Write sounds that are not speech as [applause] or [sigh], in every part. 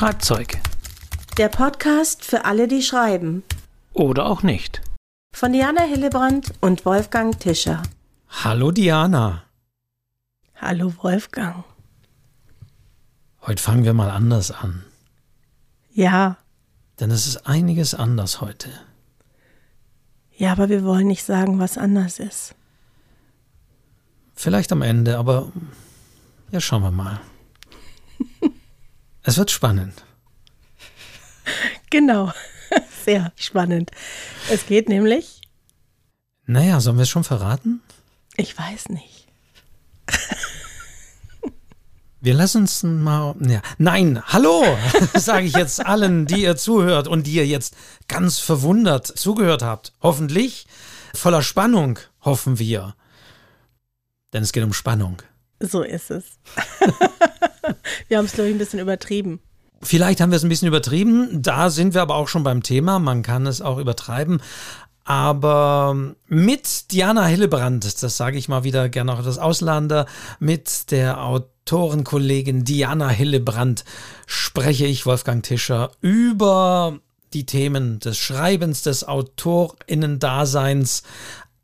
Schreibzeug. Der Podcast für alle, die schreiben. Oder auch nicht. Von Diana Hillebrand und Wolfgang Tischer. Hallo Diana. Hallo Wolfgang. Heute fangen wir mal anders an. Ja. Denn es ist einiges anders heute. Ja, aber wir wollen nicht sagen, was anders ist. Vielleicht am Ende, aber ja, schauen wir mal. Es wird spannend. Genau. [laughs] Sehr spannend. Es geht nämlich. Naja, sollen wir es schon verraten? Ich weiß nicht. [laughs] Wir lassen uns mal. Ja. Nein, hallo, [laughs] sage ich jetzt allen, die ihr zuhört und die ihr jetzt ganz verwundert zugehört habt. Hoffentlich voller Spannung, hoffen wir. Denn es geht um Spannung. So ist es. [laughs] wir haben es, glaube ich, ein bisschen übertrieben. Vielleicht haben wir es ein bisschen übertrieben. Da sind wir aber auch schon beim Thema. Man kann es auch übertreiben. Aber mit Diana Hillebrand, das sage ich mal wieder gerne auch etwas Auslander, mit der Autorenkollegin Diana Hillebrand spreche ich, Wolfgang Tischer, über die Themen des Schreibens, des Autorinnen-Daseins,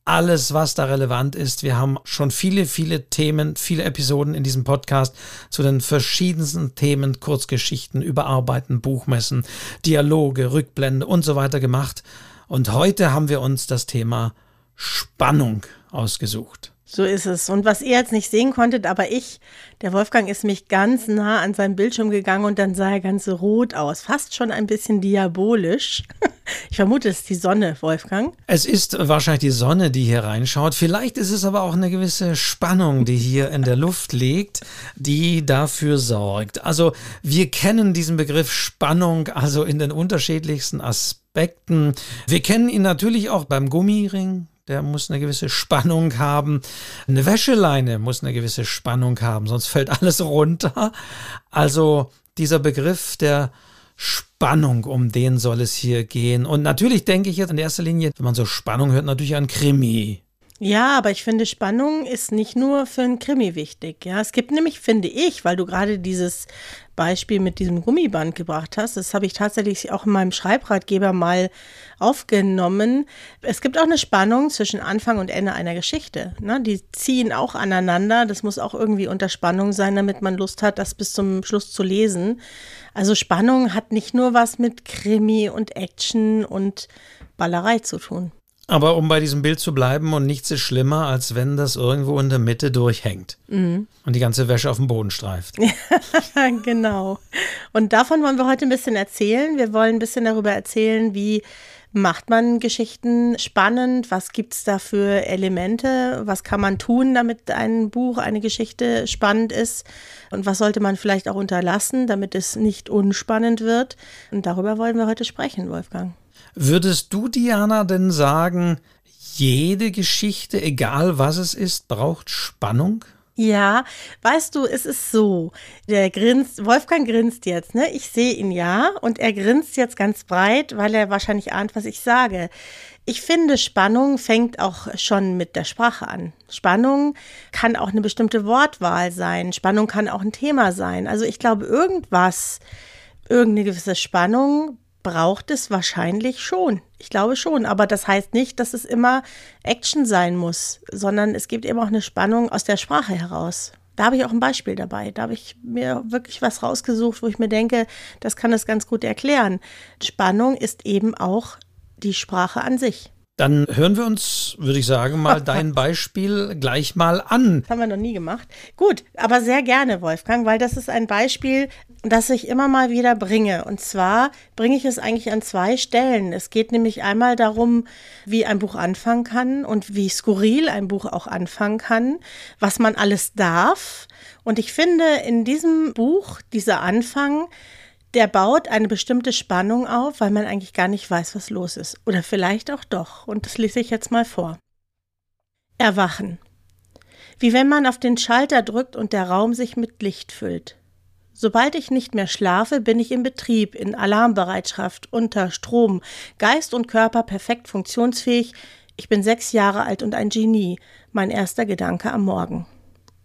alles, was da relevant ist. Wir haben schon viele, viele Themen, viele Episoden in diesem Podcast zu den verschiedensten Themen, Kurzgeschichten, Überarbeiten, Buchmessen, Dialoge, Rückblende und so weiter gemacht. Und heute haben wir uns das Thema Spannung ausgesucht. So ist es. Und was ihr jetzt nicht sehen konntet, aber ich, der Wolfgang ist mich ganz nah an seinem Bildschirm gegangen und dann sah er ganz rot aus. Fast schon ein bisschen diabolisch. [laughs] Ich vermute, es ist die Sonne, Wolfgang. Es ist wahrscheinlich die Sonne, die hier reinschaut. Vielleicht ist es aber auch eine gewisse Spannung, die hier in der Luft liegt, die dafür sorgt. Also wir kennen diesen Begriff Spannung also in den unterschiedlichsten Aspekten. Wir kennen ihn natürlich auch beim Gummiring, der muss eine gewisse Spannung haben. Eine Wäscheleine muss eine gewisse Spannung haben, sonst fällt alles runter. Also dieser Begriff der Spannung, um den soll es hier gehen. Und natürlich denke ich jetzt in erster Linie, wenn man so Spannung hört, natürlich an Krimi. Ja, aber ich finde, Spannung ist nicht nur für ein Krimi wichtig. Ja, es gibt nämlich, finde ich, weil du gerade dieses Beispiel mit diesem Gummiband gebracht hast, das habe ich tatsächlich auch in meinem Schreibratgeber mal aufgenommen. Es gibt auch eine Spannung zwischen Anfang und Ende einer Geschichte. Ne? Die ziehen auch aneinander. Das muss auch irgendwie unter Spannung sein, damit man Lust hat, das bis zum Schluss zu lesen. Also Spannung hat nicht nur was mit Krimi und Action und Ballerei zu tun. Aber um bei diesem Bild zu bleiben und nichts ist schlimmer, als wenn das irgendwo in der Mitte durchhängt mhm. und die ganze Wäsche auf dem Boden streift. [laughs] genau. Und davon wollen wir heute ein bisschen erzählen. Wir wollen ein bisschen darüber erzählen, wie macht man Geschichten spannend? Was gibt es da für Elemente? Was kann man tun, damit ein Buch, eine Geschichte spannend ist? Und was sollte man vielleicht auch unterlassen, damit es nicht unspannend wird? Und darüber wollen wir heute sprechen, Wolfgang. Würdest du, Diana, denn sagen, jede Geschichte, egal was es ist, braucht Spannung? Ja, weißt du, es ist so. Der grinst, Wolfgang grinst jetzt, ne? Ich sehe ihn ja und er grinst jetzt ganz breit, weil er wahrscheinlich ahnt, was ich sage. Ich finde, Spannung fängt auch schon mit der Sprache an. Spannung kann auch eine bestimmte Wortwahl sein. Spannung kann auch ein Thema sein. Also ich glaube, irgendwas, irgendeine gewisse Spannung braucht es wahrscheinlich schon. Ich glaube schon, aber das heißt nicht, dass es immer Action sein muss, sondern es gibt eben auch eine Spannung aus der Sprache heraus. Da habe ich auch ein Beispiel dabei. Da habe ich mir wirklich was rausgesucht, wo ich mir denke, das kann es ganz gut erklären. Spannung ist eben auch die Sprache an sich. Dann hören wir uns, würde ich sagen, mal [laughs] dein Beispiel gleich mal an. Das haben wir noch nie gemacht. Gut, aber sehr gerne, Wolfgang, weil das ist ein Beispiel, das ich immer mal wieder bringe. Und zwar bringe ich es eigentlich an zwei Stellen. Es geht nämlich einmal darum, wie ein Buch anfangen kann und wie skurril ein Buch auch anfangen kann, was man alles darf. Und ich finde, in diesem Buch, dieser Anfang, der baut eine bestimmte Spannung auf, weil man eigentlich gar nicht weiß, was los ist. Oder vielleicht auch doch. Und das lese ich jetzt mal vor. Erwachen. Wie wenn man auf den Schalter drückt und der Raum sich mit Licht füllt. Sobald ich nicht mehr schlafe, bin ich im Betrieb, in Alarmbereitschaft, unter Strom, Geist und Körper perfekt funktionsfähig. Ich bin sechs Jahre alt und ein Genie, mein erster Gedanke am Morgen.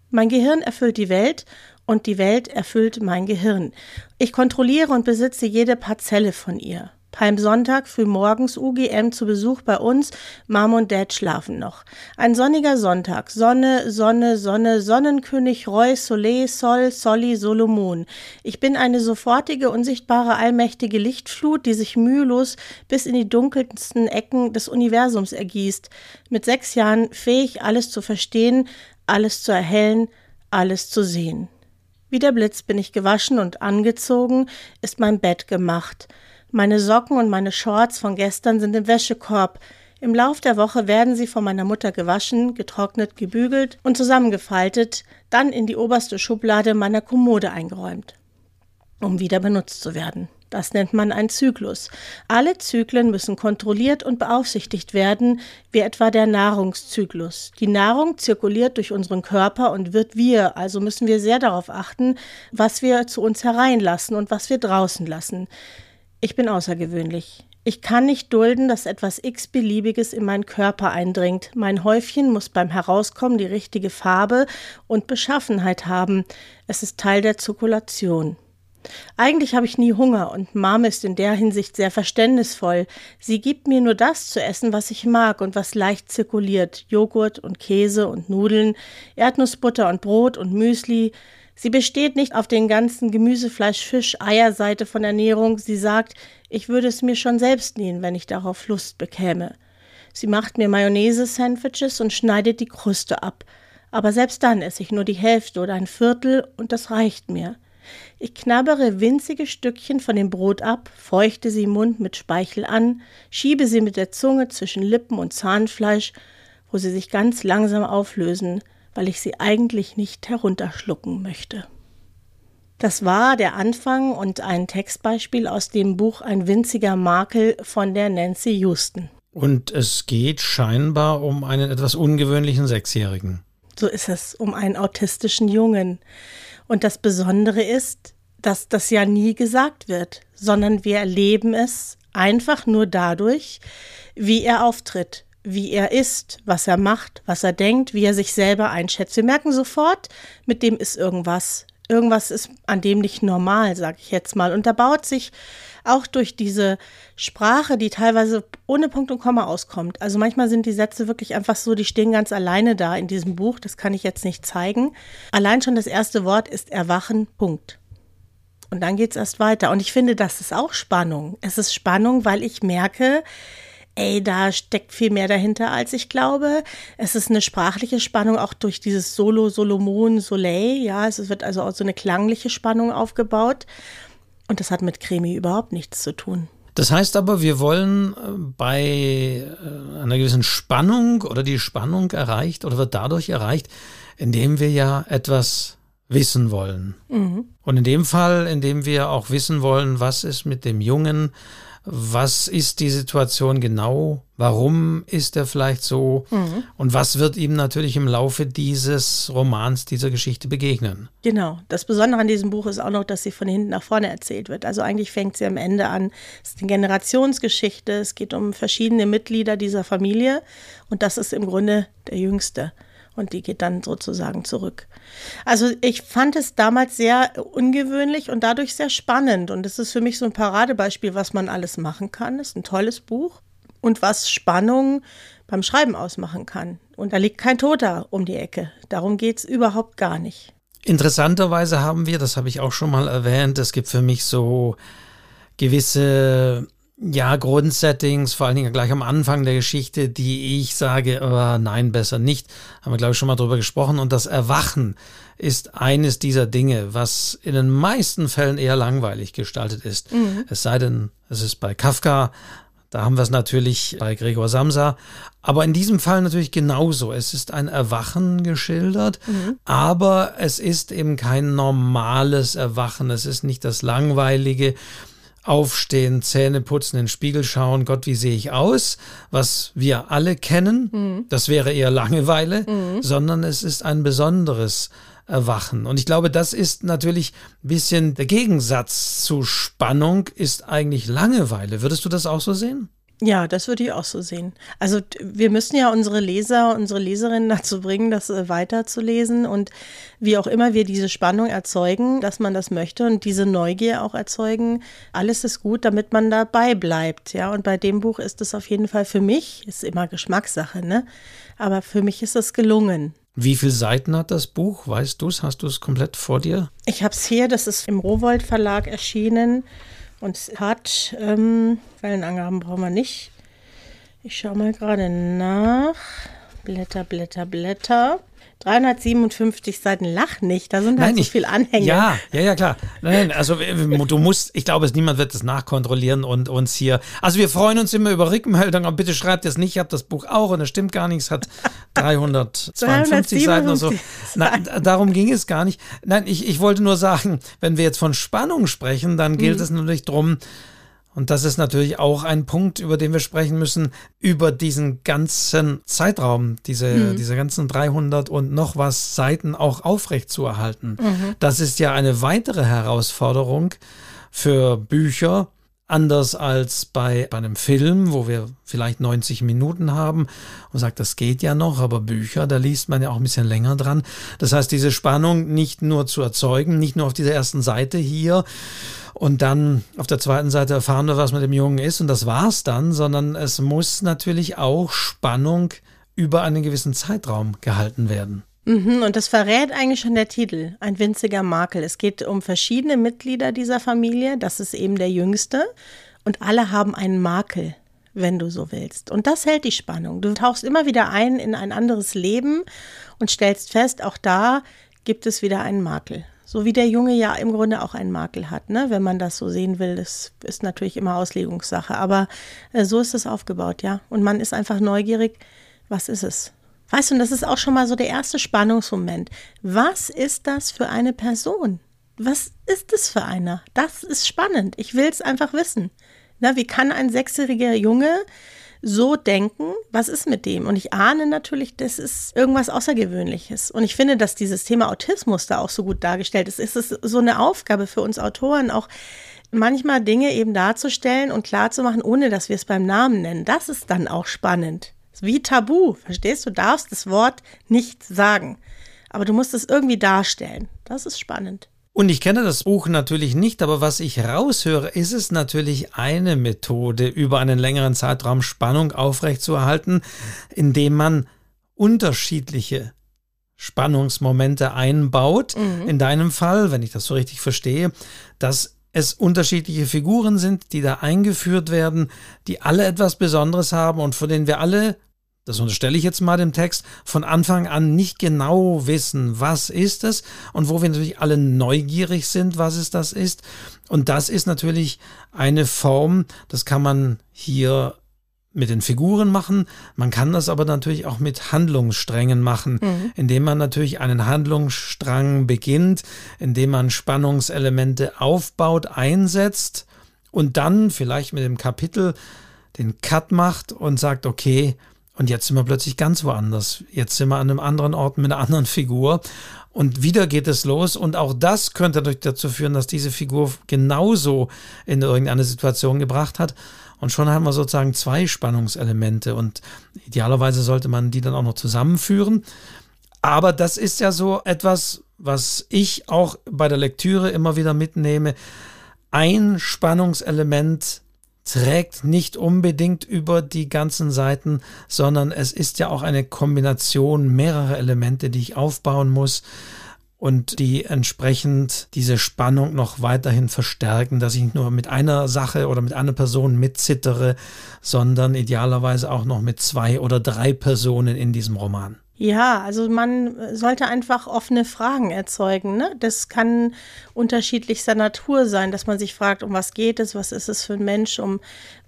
Mein Gehirn erfüllt die Welt und die Welt erfüllt mein Gehirn. Ich kontrolliere und besitze jede Parzelle von ihr. Palmsonntag früh morgens UGM zu Besuch bei uns. Mom und Dad schlafen noch. Ein sonniger Sonntag. Sonne, Sonne, Sonne, Sonnenkönig, Roy, Soleil, Sol, Solli, Solomon. Ich bin eine sofortige, unsichtbare, allmächtige Lichtflut, die sich mühelos bis in die dunkelsten Ecken des Universums ergießt. Mit sechs Jahren fähig, alles zu verstehen, alles zu erhellen, alles zu sehen. Wie der Blitz bin ich gewaschen und angezogen, ist mein Bett gemacht. Meine Socken und meine Shorts von gestern sind im Wäschekorb. Im Lauf der Woche werden sie von meiner Mutter gewaschen, getrocknet, gebügelt und zusammengefaltet, dann in die oberste Schublade meiner Kommode eingeräumt, um wieder benutzt zu werden. Das nennt man ein Zyklus. Alle Zyklen müssen kontrolliert und beaufsichtigt werden, wie etwa der Nahrungszyklus. Die Nahrung zirkuliert durch unseren Körper und wird wir, also müssen wir sehr darauf achten, was wir zu uns hereinlassen und was wir draußen lassen. Ich bin außergewöhnlich. Ich kann nicht dulden, dass etwas x-beliebiges in meinen Körper eindringt. Mein Häufchen muss beim Herauskommen die richtige Farbe und Beschaffenheit haben. Es ist Teil der Zirkulation. Eigentlich habe ich nie Hunger und Mom ist in der Hinsicht sehr verständnisvoll. Sie gibt mir nur das zu essen, was ich mag und was leicht zirkuliert. Joghurt und Käse und Nudeln, Erdnussbutter und Brot und Müsli. Sie besteht nicht auf den ganzen Gemüse, Fleisch, Fisch, Eierseite von Ernährung. Sie sagt, ich würde es mir schon selbst nähen, wenn ich darauf Lust bekäme. Sie macht mir Mayonnaise-Sandwiches und schneidet die Kruste ab. Aber selbst dann esse ich nur die Hälfte oder ein Viertel und das reicht mir. Ich knabbere winzige Stückchen von dem Brot ab, feuchte sie im Mund mit Speichel an, schiebe sie mit der Zunge zwischen Lippen und Zahnfleisch, wo sie sich ganz langsam auflösen, weil ich sie eigentlich nicht herunterschlucken möchte. Das war der Anfang und ein Textbeispiel aus dem Buch Ein winziger Makel von der Nancy Houston. Und es geht scheinbar um einen etwas ungewöhnlichen Sechsjährigen. So ist es, um einen autistischen Jungen. Und das Besondere ist, dass das ja nie gesagt wird, sondern wir erleben es einfach nur dadurch, wie er auftritt, wie er ist, was er macht, was er denkt, wie er sich selber einschätzt. Wir merken sofort, mit dem ist irgendwas. Irgendwas ist an dem nicht normal, sage ich jetzt mal. Und da baut sich auch durch diese Sprache, die teilweise ohne Punkt und Komma auskommt. Also manchmal sind die Sätze wirklich einfach so, die stehen ganz alleine da in diesem Buch. Das kann ich jetzt nicht zeigen. Allein schon das erste Wort ist Erwachen, Punkt. Und dann geht es erst weiter. Und ich finde, das ist auch Spannung. Es ist Spannung, weil ich merke, ey, da steckt viel mehr dahinter, als ich glaube. Es ist eine sprachliche Spannung auch durch dieses Solo, Solomon, Soleil. Ja, es wird also auch so eine klangliche Spannung aufgebaut. Und das hat mit Cremi überhaupt nichts zu tun. Das heißt aber, wir wollen äh, bei äh, einer gewissen Spannung oder die Spannung erreicht oder wird dadurch erreicht, indem wir ja etwas wissen wollen. Mhm. Und in dem Fall, indem wir auch wissen wollen, was ist mit dem Jungen, was ist die Situation genau, warum ist er vielleicht so mhm. und was wird ihm natürlich im Laufe dieses Romans, dieser Geschichte begegnen. Genau. Das Besondere an diesem Buch ist auch noch, dass sie von hinten nach vorne erzählt wird. Also eigentlich fängt sie am Ende an. Es ist eine Generationsgeschichte. Es geht um verschiedene Mitglieder dieser Familie und das ist im Grunde der Jüngste und die geht dann sozusagen zurück. Also ich fand es damals sehr ungewöhnlich und dadurch sehr spannend und es ist für mich so ein Paradebeispiel, was man alles machen kann. Es ist ein tolles Buch und was Spannung beim Schreiben ausmachen kann. Und da liegt kein Toter um die Ecke. Darum geht es überhaupt gar nicht. Interessanterweise haben wir, das habe ich auch schon mal erwähnt, es gibt für mich so gewisse ja, Grundsettings, vor allen Dingen gleich am Anfang der Geschichte, die ich sage, oh, nein, besser nicht. Haben wir, glaube ich, schon mal drüber gesprochen. Und das Erwachen ist eines dieser Dinge, was in den meisten Fällen eher langweilig gestaltet ist. Mhm. Es sei denn, es ist bei Kafka, da haben wir es natürlich bei Gregor Samsa. Aber in diesem Fall natürlich genauso. Es ist ein Erwachen geschildert, mhm. aber es ist eben kein normales Erwachen. Es ist nicht das langweilige, Aufstehen, Zähne putzen, in den Spiegel schauen, Gott, wie sehe ich aus, was wir alle kennen, mhm. das wäre eher Langeweile, mhm. sondern es ist ein besonderes Erwachen. Und ich glaube, das ist natürlich ein bisschen der Gegensatz zu Spannung, ist eigentlich Langeweile. Würdest du das auch so sehen? Ja, das würde ich auch so sehen. Also wir müssen ja unsere Leser, unsere Leserinnen dazu bringen, das äh, weiterzulesen und wie auch immer wir diese Spannung erzeugen, dass man das möchte und diese Neugier auch erzeugen. Alles ist gut, damit man dabei bleibt. Ja, und bei dem Buch ist es auf jeden Fall für mich, ist immer Geschmackssache, ne? Aber für mich ist es gelungen. Wie viele Seiten hat das Buch? Weißt du es? Hast du es komplett vor dir? Ich habe es hier, das ist im Rowold Verlag erschienen. Und es hat, ähm, Quellenangaben brauchen wir nicht. Ich schaue mal gerade nach. Blätter, Blätter, Blätter. 357 Seiten, lach nicht, da sind halt so viel Anhänge. Ja, ja, ja, klar. Nein, also du musst, ich glaube, niemand wird das nachkontrollieren und uns hier. Also wir freuen uns immer über Rückmeldungen, aber bitte schreibt es nicht, ich habe das Buch auch und es stimmt gar nichts, hat [laughs] 352 Seiten oder so. Nein, darum ging es gar nicht. Nein, ich, ich wollte nur sagen, wenn wir jetzt von Spannung sprechen, dann gilt mhm. es natürlich darum, und das ist natürlich auch ein Punkt, über den wir sprechen müssen, über diesen ganzen Zeitraum, diese, mhm. diese ganzen 300 und noch was Seiten auch aufrecht zu erhalten. Mhm. Das ist ja eine weitere Herausforderung für Bücher, anders als bei, bei einem Film, wo wir vielleicht 90 Minuten haben und sagt, das geht ja noch, aber Bücher, da liest man ja auch ein bisschen länger dran. Das heißt, diese Spannung nicht nur zu erzeugen, nicht nur auf dieser ersten Seite hier, und dann auf der zweiten Seite erfahren wir, was mit dem Jungen ist und das war's dann, sondern es muss natürlich auch Spannung über einen gewissen Zeitraum gehalten werden. Mhm, und das verrät eigentlich schon der Titel, ein winziger Makel. Es geht um verschiedene Mitglieder dieser Familie, das ist eben der jüngste und alle haben einen Makel, wenn du so willst. Und das hält die Spannung. Du tauchst immer wieder ein in ein anderes Leben und stellst fest, auch da gibt es wieder einen Makel. So wie der Junge ja im Grunde auch einen Makel hat, ne? wenn man das so sehen will. Das ist natürlich immer Auslegungssache. Aber äh, so ist es aufgebaut, ja. Und man ist einfach neugierig, was ist es? Weißt du, und das ist auch schon mal so der erste Spannungsmoment. Was ist das für eine Person? Was ist es für einer? Das ist spannend. Ich will es einfach wissen. Na, wie kann ein sechsjähriger Junge so denken, was ist mit dem? Und ich ahne natürlich, das ist irgendwas Außergewöhnliches. Und ich finde, dass dieses Thema Autismus da auch so gut dargestellt ist. Es ist so eine Aufgabe für uns Autoren, auch manchmal Dinge eben darzustellen und klarzumachen, ohne dass wir es beim Namen nennen. Das ist dann auch spannend. Wie Tabu, verstehst du? Darfst das Wort nicht sagen. Aber du musst es irgendwie darstellen. Das ist spannend. Und ich kenne das Buch natürlich nicht, aber was ich raushöre, ist es natürlich eine Methode, über einen längeren Zeitraum Spannung aufrechtzuerhalten, indem man unterschiedliche Spannungsmomente einbaut. Mhm. In deinem Fall, wenn ich das so richtig verstehe, dass es unterschiedliche Figuren sind, die da eingeführt werden, die alle etwas Besonderes haben und von denen wir alle das unterstelle ich jetzt mal dem Text, von Anfang an nicht genau wissen, was ist es und wo wir natürlich alle neugierig sind, was es das ist. Und das ist natürlich eine Form, das kann man hier mit den Figuren machen. Man kann das aber natürlich auch mit Handlungssträngen machen, mhm. indem man natürlich einen Handlungsstrang beginnt, indem man Spannungselemente aufbaut, einsetzt und dann vielleicht mit dem Kapitel den Cut macht und sagt, okay, und jetzt sind wir plötzlich ganz woanders. Jetzt sind wir an einem anderen Ort mit einer anderen Figur. Und wieder geht es los. Und auch das könnte dazu führen, dass diese Figur genauso in irgendeine Situation gebracht hat. Und schon haben wir sozusagen zwei Spannungselemente. Und idealerweise sollte man die dann auch noch zusammenführen. Aber das ist ja so etwas, was ich auch bei der Lektüre immer wieder mitnehme. Ein Spannungselement trägt nicht unbedingt über die ganzen Seiten, sondern es ist ja auch eine Kombination mehrerer Elemente, die ich aufbauen muss und die entsprechend diese Spannung noch weiterhin verstärken, dass ich nicht nur mit einer Sache oder mit einer Person mitzittere, sondern idealerweise auch noch mit zwei oder drei Personen in diesem Roman. Ja, also man sollte einfach offene Fragen erzeugen. Ne? Das kann unterschiedlichster Natur sein, dass man sich fragt, um was geht es, was ist es für ein Mensch, um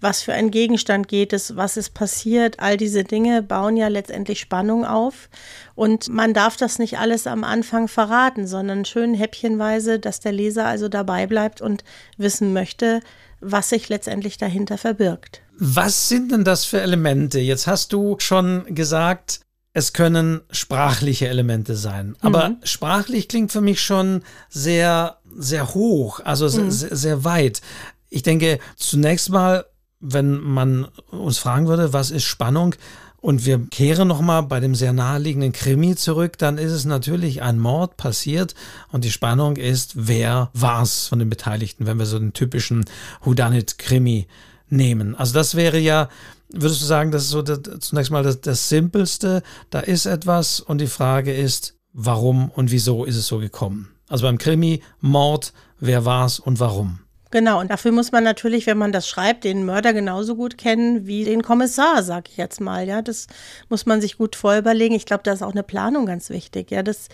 was für einen Gegenstand geht es, was ist passiert. All diese Dinge bauen ja letztendlich Spannung auf. Und man darf das nicht alles am Anfang verraten, sondern schön häppchenweise, dass der Leser also dabei bleibt und wissen möchte, was sich letztendlich dahinter verbirgt. Was sind denn das für Elemente? Jetzt hast du schon gesagt, es können sprachliche Elemente sein. Aber mhm. sprachlich klingt für mich schon sehr, sehr hoch, also mhm. sehr, sehr weit. Ich denke, zunächst mal wenn man uns fragen würde, was ist Spannung? Und wir kehren nochmal bei dem sehr naheliegenden Krimi zurück, dann ist es natürlich ein Mord passiert und die Spannung ist, wer war's von den Beteiligten, wenn wir so den typischen Whodunit-Krimi nehmen. Also das wäre ja, würdest du sagen, das ist so das, zunächst mal das, das Simpelste, da ist etwas und die Frage ist, warum und wieso ist es so gekommen? Also beim Krimi, Mord, wer war's und warum? Genau, und dafür muss man natürlich, wenn man das schreibt, den Mörder genauso gut kennen wie den Kommissar, sag ich jetzt mal. Ja, das muss man sich gut vorüberlegen. Ich glaube, da ist auch eine Planung ganz wichtig. Ja, das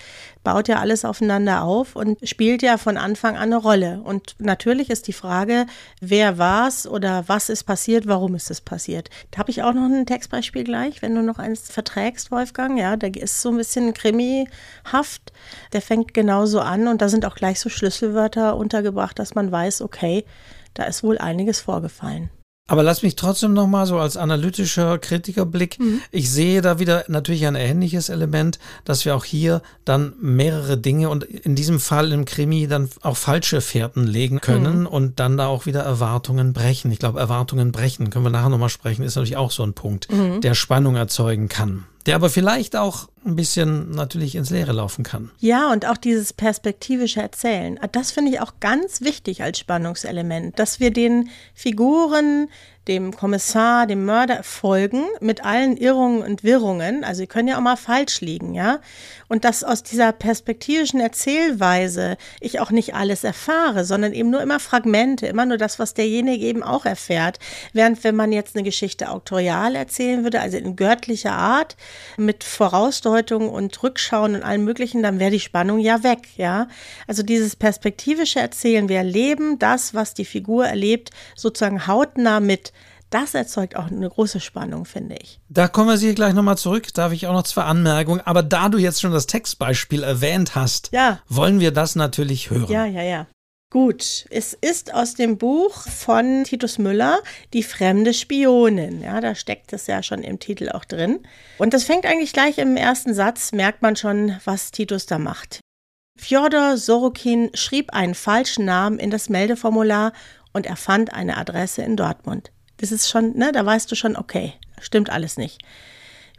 baut ja alles aufeinander auf und spielt ja von Anfang an eine Rolle. Und natürlich ist die Frage, wer war's oder was ist passiert, warum ist es passiert. Da habe ich auch noch ein Textbeispiel gleich, wenn du noch eins verträgst, Wolfgang. Ja, da ist so ein bisschen krimihaft. Der fängt genauso an und da sind auch gleich so Schlüsselwörter untergebracht, dass man weiß, okay, okay, da ist wohl einiges vorgefallen. Aber lass mich trotzdem nochmal so als analytischer Kritikerblick, mhm. ich sehe da wieder natürlich ein ähnliches Element, dass wir auch hier dann mehrere Dinge und in diesem Fall im Krimi dann auch falsche Fährten legen können mhm. und dann da auch wieder Erwartungen brechen. Ich glaube, Erwartungen brechen, können wir nachher nochmal sprechen, ist natürlich auch so ein Punkt, mhm. der Spannung erzeugen kann der aber vielleicht auch ein bisschen natürlich ins Leere laufen kann. Ja, und auch dieses perspektivische Erzählen. Das finde ich auch ganz wichtig als Spannungselement, dass wir den Figuren dem Kommissar, dem Mörder folgen mit allen Irrungen und Wirrungen. Also sie können ja auch mal falsch liegen, ja. Und dass aus dieser perspektivischen Erzählweise ich auch nicht alles erfahre, sondern eben nur immer Fragmente, immer nur das, was derjenige eben auch erfährt. Während wenn man jetzt eine Geschichte auktorial erzählen würde, also in göttlicher Art, mit Vorausdeutung und Rückschauen und allem Möglichen, dann wäre die Spannung ja weg, ja. Also dieses perspektivische Erzählen, wir erleben das, was die Figur erlebt, sozusagen hautnah mit das erzeugt auch eine große Spannung, finde ich. Da kommen wir sicher gleich nochmal zurück. Darf ich auch noch zwei Anmerkungen. Aber da du jetzt schon das Textbeispiel erwähnt hast, ja. wollen wir das natürlich hören. Ja, ja, ja. Gut, es ist aus dem Buch von Titus Müller, Die fremde Spionin. Ja, da steckt es ja schon im Titel auch drin. Und das fängt eigentlich gleich im ersten Satz, merkt man schon, was Titus da macht. Fjodor Sorokin schrieb einen falschen Namen in das Meldeformular und erfand eine Adresse in Dortmund. Das ist schon, ne, da weißt du schon, okay, stimmt alles nicht.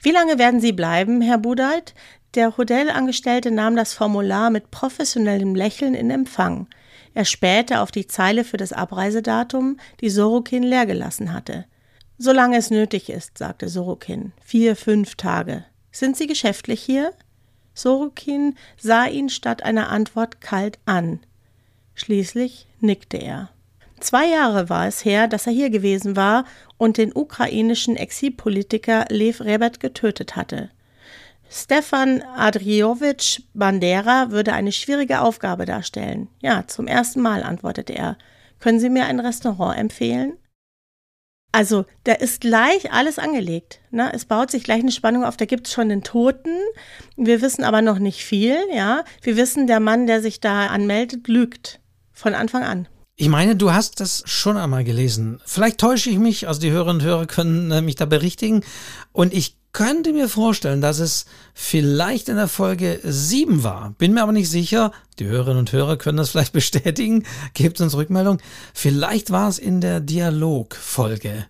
Wie lange werden Sie bleiben, Herr Budeit? Der Hotelangestellte nahm das Formular mit professionellem Lächeln in Empfang. Er spähte auf die Zeile für das Abreisedatum, die Sorokin leer gelassen hatte. Solange es nötig ist, sagte Sorokin. Vier, fünf Tage. Sind Sie geschäftlich hier? Sorokin sah ihn statt einer Antwort kalt an. Schließlich nickte er. Zwei Jahre war es her, dass er hier gewesen war und den ukrainischen Exilpolitiker Lev Rebet getötet hatte. Stefan Adriowitsch Bandera würde eine schwierige Aufgabe darstellen. Ja, zum ersten Mal, antwortete er. Können Sie mir ein Restaurant empfehlen? Also, da ist gleich alles angelegt. Ne? Es baut sich gleich eine Spannung auf. Da gibt es schon den Toten. Wir wissen aber noch nicht viel. Ja, wir wissen, der Mann, der sich da anmeldet, lügt von Anfang an. Ich meine, du hast das schon einmal gelesen. Vielleicht täusche ich mich, also die Hörerinnen und Hörer können äh, mich da berichtigen. Und ich könnte mir vorstellen, dass es vielleicht in der Folge 7 war. Bin mir aber nicht sicher. Die Hörerinnen und Hörer können das vielleicht [laughs] bestätigen. Gebt uns Rückmeldung. Vielleicht war es in der Dialogfolge.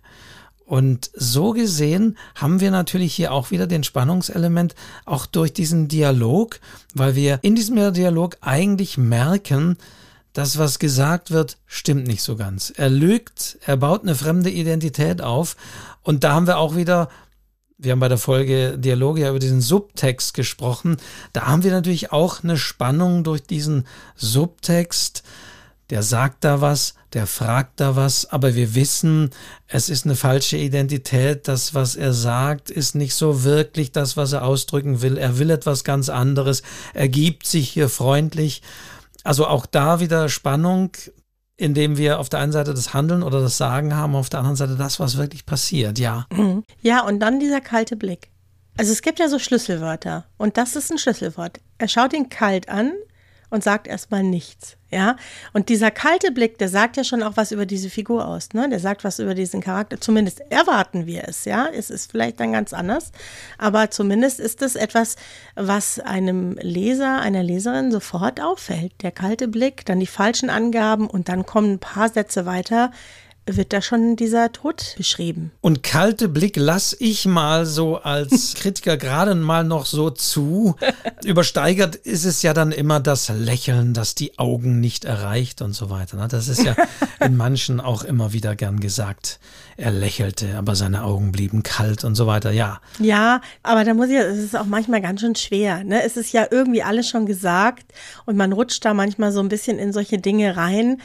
Und so gesehen haben wir natürlich hier auch wieder den Spannungselement auch durch diesen Dialog, weil wir in diesem Dialog eigentlich merken, das, was gesagt wird, stimmt nicht so ganz. Er lügt, er baut eine fremde Identität auf. Und da haben wir auch wieder, wir haben bei der Folge Dialoge ja über diesen Subtext gesprochen. Da haben wir natürlich auch eine Spannung durch diesen Subtext. Der sagt da was, der fragt da was, aber wir wissen, es ist eine falsche Identität. Das, was er sagt, ist nicht so wirklich das, was er ausdrücken will. Er will etwas ganz anderes. Er gibt sich hier freundlich also auch da wieder Spannung, indem wir auf der einen Seite das Handeln oder das Sagen haben, auf der anderen Seite das, was wirklich passiert, ja. Mhm. Ja, und dann dieser kalte Blick. Also es gibt ja so Schlüsselwörter und das ist ein Schlüsselwort. Er schaut ihn kalt an, und sagt erstmal nichts. Ja, und dieser kalte Blick, der sagt ja schon auch was über diese Figur aus, ne? Der sagt was über diesen Charakter. Zumindest erwarten wir es, ja. Es ist vielleicht dann ganz anders, aber zumindest ist es etwas, was einem Leser, einer Leserin sofort auffällt. Der kalte Blick, dann die falschen Angaben und dann kommen ein paar Sätze weiter. Wird da schon dieser Tod beschrieben. Und kalte Blick lass ich mal so als [laughs] Kritiker gerade mal noch so zu. Übersteigert ist es ja dann immer das Lächeln, das die Augen nicht erreicht und so weiter. Ne? Das ist ja [laughs] in manchen auch immer wieder gern gesagt. Er lächelte, aber seine Augen blieben kalt und so weiter. Ja. Ja, aber da muss ich, es ist auch manchmal ganz schön schwer. Ne? Es ist ja irgendwie alles schon gesagt und man rutscht da manchmal so ein bisschen in solche Dinge rein.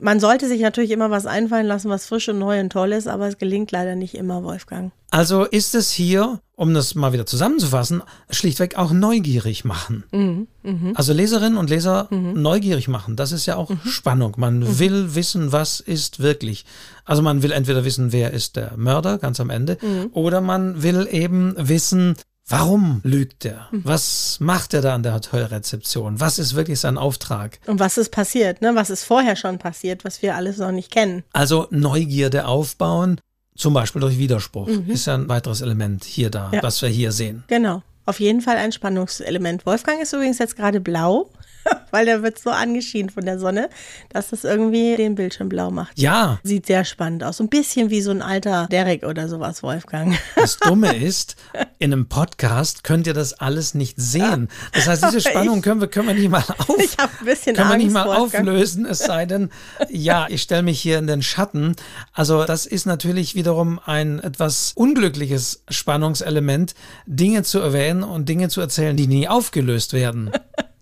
Man sollte sich natürlich immer was einfallen lassen, was frisch und neu und toll ist, aber es gelingt leider nicht immer, Wolfgang. Also ist es hier, um das mal wieder zusammenzufassen, schlichtweg auch neugierig machen. Mhm, mh. Also Leserinnen und Leser mhm. neugierig machen. Das ist ja auch mhm. Spannung. Man mhm. will wissen, was ist wirklich. Also man will entweder wissen, wer ist der Mörder ganz am Ende, mhm. oder man will eben wissen, Warum lügt er? Mhm. Was macht er da an der Hotelrezeption? Was ist wirklich sein Auftrag? Und was ist passiert? Ne? Was ist vorher schon passiert, was wir alles noch nicht kennen? Also Neugierde aufbauen, zum Beispiel durch Widerspruch, mhm. ist ja ein weiteres Element hier da, ja. was wir hier sehen. Genau. Auf jeden Fall ein Spannungselement. Wolfgang ist übrigens jetzt gerade blau. [laughs] weil der wird so angeschienen von der Sonne, dass das irgendwie den Bildschirm blau macht. Ja. Sieht sehr spannend aus. Ein bisschen wie so ein alter Derek oder sowas, Wolfgang. [laughs] Das Dumme ist, in einem Podcast könnt ihr das alles nicht sehen. Das heißt, diese [laughs] Spannung können wir, können wir nicht mal auf, ich ein bisschen können Angst, wir nicht mal Wolfgang. auflösen, es sei denn, ja, ich stelle mich hier in den Schatten. Also das ist natürlich wiederum ein etwas unglückliches Spannungselement, Dinge zu erwähnen und Dinge zu erzählen, die nie aufgelöst werden.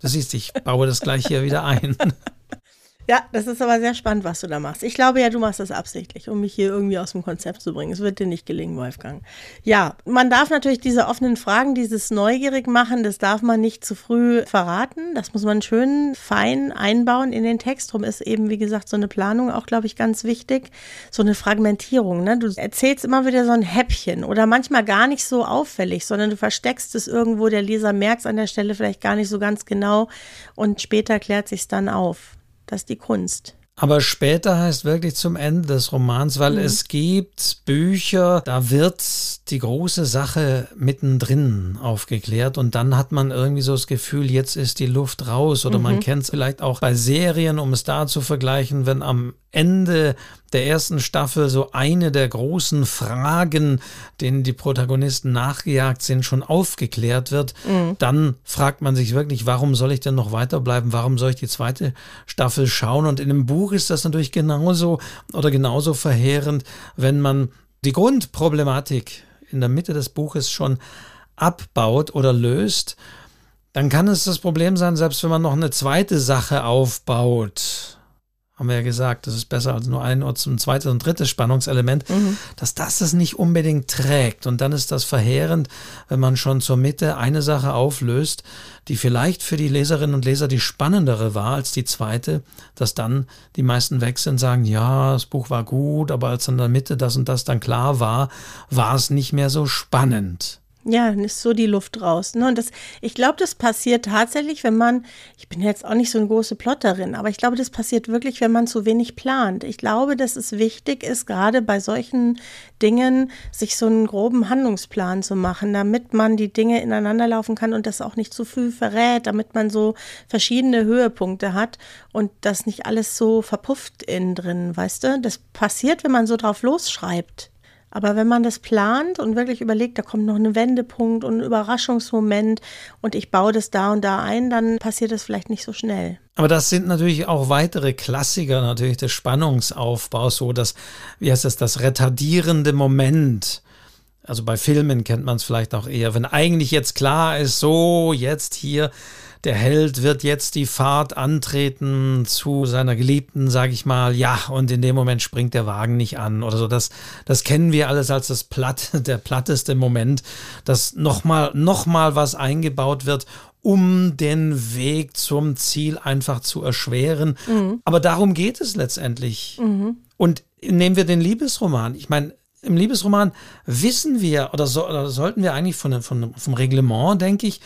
Du siehst, ich baue das gleich hier wieder ein. Ja, das ist aber sehr spannend, was du da machst. Ich glaube ja, du machst das absichtlich, um mich hier irgendwie aus dem Konzept zu bringen. Es wird dir nicht gelingen, Wolfgang. Ja, man darf natürlich diese offenen Fragen, dieses neugierig machen, das darf man nicht zu früh verraten. Das muss man schön fein einbauen in den Text. Darum ist eben, wie gesagt, so eine Planung auch, glaube ich, ganz wichtig. So eine Fragmentierung. Ne? Du erzählst immer wieder so ein Häppchen oder manchmal gar nicht so auffällig, sondern du versteckst es irgendwo. Der Leser merkt es an der Stelle vielleicht gar nicht so ganz genau und später klärt sich dann auf. Das ist die Kunst. Aber später heißt wirklich zum Ende des Romans, weil mhm. es gibt Bücher, da wird die große Sache mittendrin aufgeklärt und dann hat man irgendwie so das Gefühl, jetzt ist die Luft raus oder mhm. man kennt es vielleicht auch bei Serien, um es da zu vergleichen, wenn am Ende der ersten Staffel so eine der großen Fragen, denen die Protagonisten nachgejagt sind, schon aufgeklärt wird, mhm. dann fragt man sich wirklich, warum soll ich denn noch weiterbleiben? Warum soll ich die zweite Staffel schauen? Und in einem Buch ist das natürlich genauso oder genauso verheerend, wenn man die Grundproblematik in der Mitte des Buches schon abbaut oder löst, dann kann es das Problem sein, selbst wenn man noch eine zweite Sache aufbaut, haben wir ja gesagt, das ist besser als nur ein oder ein zweites und drittes Spannungselement, mhm. dass das es nicht unbedingt trägt. Und dann ist das verheerend, wenn man schon zur Mitte eine Sache auflöst, die vielleicht für die Leserinnen und Leser die spannendere war als die zweite, dass dann die meisten weg sind, sagen, ja, das Buch war gut, aber als in der Mitte das und das dann klar war, war es nicht mehr so spannend. Ja, dann ist so die Luft raus. Ne? Und das, ich glaube, das passiert tatsächlich, wenn man, ich bin jetzt auch nicht so eine große Plotterin, aber ich glaube, das passiert wirklich, wenn man zu wenig plant. Ich glaube, dass es wichtig ist, gerade bei solchen Dingen, sich so einen groben Handlungsplan zu machen, damit man die Dinge ineinander laufen kann und das auch nicht zu früh verrät, damit man so verschiedene Höhepunkte hat und das nicht alles so verpufft innen drin, weißt du? Das passiert, wenn man so drauf losschreibt. Aber wenn man das plant und wirklich überlegt, da kommt noch ein Wendepunkt und ein Überraschungsmoment und ich baue das da und da ein, dann passiert das vielleicht nicht so schnell. Aber das sind natürlich auch weitere Klassiker natürlich des Spannungsaufbaus, so das, wie heißt das, das retardierende Moment. Also bei Filmen kennt man es vielleicht auch eher, wenn eigentlich jetzt klar ist, so jetzt hier der Held wird jetzt die Fahrt antreten zu seiner Geliebten, sage ich mal, ja, und in dem Moment springt der Wagen nicht an oder so. Das, das kennen wir alles als das platt, [laughs] der platteste Moment, dass nochmal noch mal was eingebaut wird, um den Weg zum Ziel einfach zu erschweren. Mhm. Aber darum geht es letztendlich. Mhm. Und nehmen wir den Liebesroman. Ich meine, im Liebesroman wissen wir oder, so, oder sollten wir eigentlich von, von, vom Reglement, denke ich,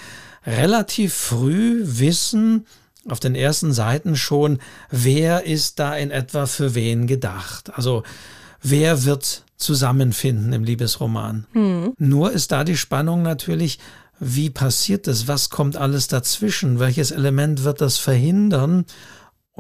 relativ früh wissen, auf den ersten Seiten schon, wer ist da in etwa für wen gedacht. Also wer wird zusammenfinden im Liebesroman. Hm. Nur ist da die Spannung natürlich, wie passiert das? Was kommt alles dazwischen? Welches Element wird das verhindern?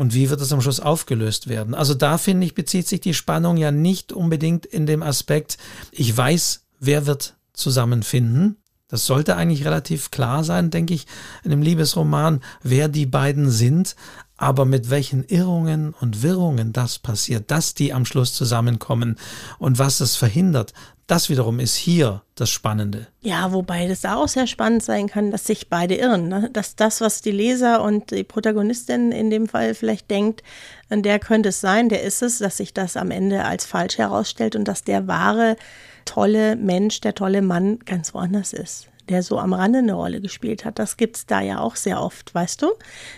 Und wie wird es am Schluss aufgelöst werden. Also da finde ich, bezieht sich die Spannung ja nicht unbedingt in dem Aspekt, ich weiß, wer wird zusammenfinden. Das sollte eigentlich relativ klar sein, denke ich, in dem Liebesroman, wer die beiden sind. Aber mit welchen Irrungen und Wirrungen das passiert, dass die am Schluss zusammenkommen und was es verhindert, das wiederum ist hier das Spannende. Ja, wobei das auch sehr spannend sein kann, dass sich beide irren. Ne? Dass das, was die Leser und die Protagonistin in dem Fall vielleicht denkt, der könnte es sein, der ist es, dass sich das am Ende als falsch herausstellt und dass der wahre, tolle Mensch, der tolle Mann ganz woanders ist der so am Rande eine Rolle gespielt hat. Das gibt es da ja auch sehr oft, weißt du?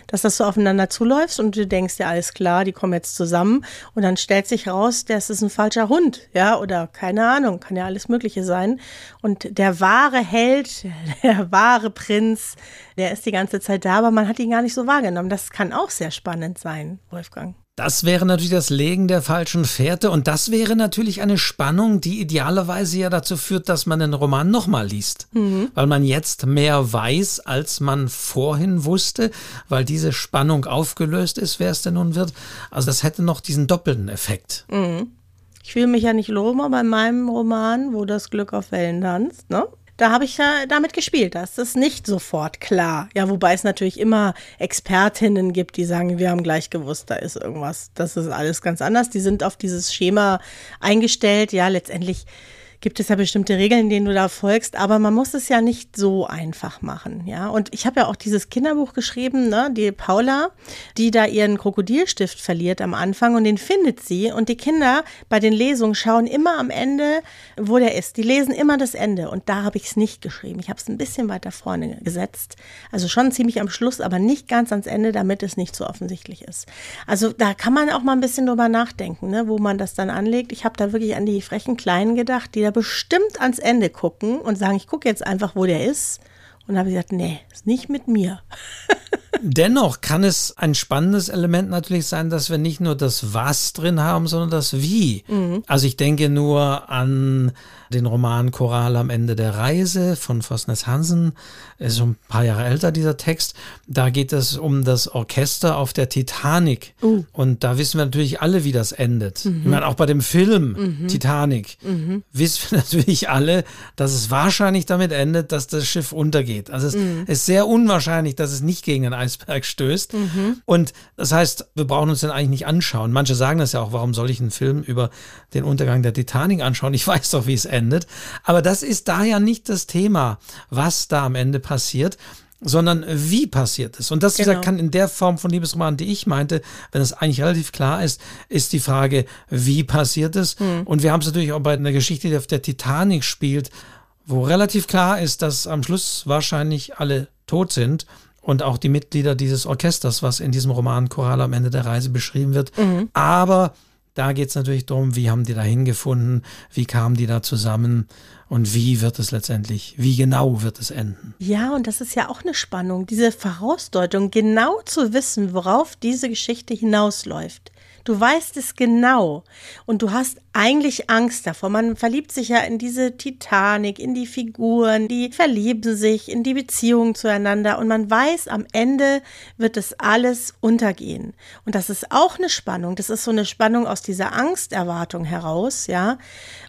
Dass das so aufeinander zuläuft und du denkst ja, alles klar, die kommen jetzt zusammen und dann stellt sich raus, das ist ein falscher Hund, ja, oder keine Ahnung, kann ja alles Mögliche sein. Und der wahre Held, [laughs] der wahre Prinz, der ist die ganze Zeit da, aber man hat ihn gar nicht so wahrgenommen. Das kann auch sehr spannend sein, Wolfgang. Das wäre natürlich das Legen der falschen Fährte und das wäre natürlich eine Spannung, die idealerweise ja dazu führt, dass man den Roman nochmal liest, mhm. weil man jetzt mehr weiß, als man vorhin wusste, weil diese Spannung aufgelöst ist, wer es denn nun wird. Also das hätte noch diesen doppelten Effekt. Mhm. Ich fühle mich ja nicht Roma bei meinem Roman, wo das Glück auf Wellen tanzt, ne? Da habe ich ja damit gespielt. Das ist nicht sofort klar. Ja, wobei es natürlich immer Expertinnen gibt, die sagen, wir haben gleich gewusst, da ist irgendwas. Das ist alles ganz anders. Die sind auf dieses Schema eingestellt. Ja, letztendlich gibt es ja bestimmte Regeln, denen du da folgst, aber man muss es ja nicht so einfach machen, ja. Und ich habe ja auch dieses Kinderbuch geschrieben, ne, die Paula, die da ihren Krokodilstift verliert am Anfang und den findet sie und die Kinder bei den Lesungen schauen immer am Ende, wo der ist. Die lesen immer das Ende und da habe ich es nicht geschrieben. Ich habe es ein bisschen weiter vorne gesetzt, also schon ziemlich am Schluss, aber nicht ganz ans Ende, damit es nicht so offensichtlich ist. Also da kann man auch mal ein bisschen drüber nachdenken, ne, wo man das dann anlegt. Ich habe da wirklich an die frechen Kleinen gedacht, die da bestimmt ans Ende gucken und sagen, ich gucke jetzt einfach, wo der ist. Und habe gesagt, nee, ist nicht mit mir. [laughs] Dennoch kann es ein spannendes Element natürlich sein, dass wir nicht nur das Was drin haben, sondern das Wie. Mhm. Also ich denke nur an den Roman Choral am Ende der Reise von Vosnes Hansen. Ist schon ein paar Jahre älter, dieser Text. Da geht es um das Orchester auf der Titanic. Uh. Und da wissen wir natürlich alle, wie das endet. Mhm. Ich meine, auch bei dem Film mhm. Titanic mhm. wissen wir [laughs] natürlich alle, dass es wahrscheinlich damit endet, dass das Schiff untergeht. Also es mhm. ist sehr unwahrscheinlich, dass es nicht gegen einen Eisberg stößt. Mhm. Und das heißt, wir brauchen uns den eigentlich nicht anschauen. Manche sagen das ja auch, warum soll ich einen Film über den Untergang der Titanic anschauen? Ich [laughs] weiß doch, wie es endet. Aber das ist da ja nicht das Thema, was da am Ende passiert, sondern wie passiert es. Und das genau. kann in der Form von Liebesroman, die ich meinte, wenn es eigentlich relativ klar ist, ist die Frage, wie passiert es? Hm. Und wir haben es natürlich auch bei einer Geschichte, die auf der Titanic spielt, wo relativ klar ist, dass am Schluss wahrscheinlich alle tot sind und auch die Mitglieder dieses Orchesters, was in diesem Roman Choral am Ende der Reise beschrieben wird. Mhm. Aber da geht es natürlich darum, wie haben die da hingefunden, wie kamen die da zusammen und wie wird es letztendlich, wie genau wird es enden. Ja, und das ist ja auch eine Spannung, diese Vorausdeutung, genau zu wissen, worauf diese Geschichte hinausläuft. Du weißt es genau und du hast eigentlich Angst davor. Man verliebt sich ja in diese Titanic, in die Figuren, die verlieben sich in die Beziehungen zueinander und man weiß, am Ende wird es alles untergehen. Und das ist auch eine Spannung. Das ist so eine Spannung aus dieser Angsterwartung heraus, ja.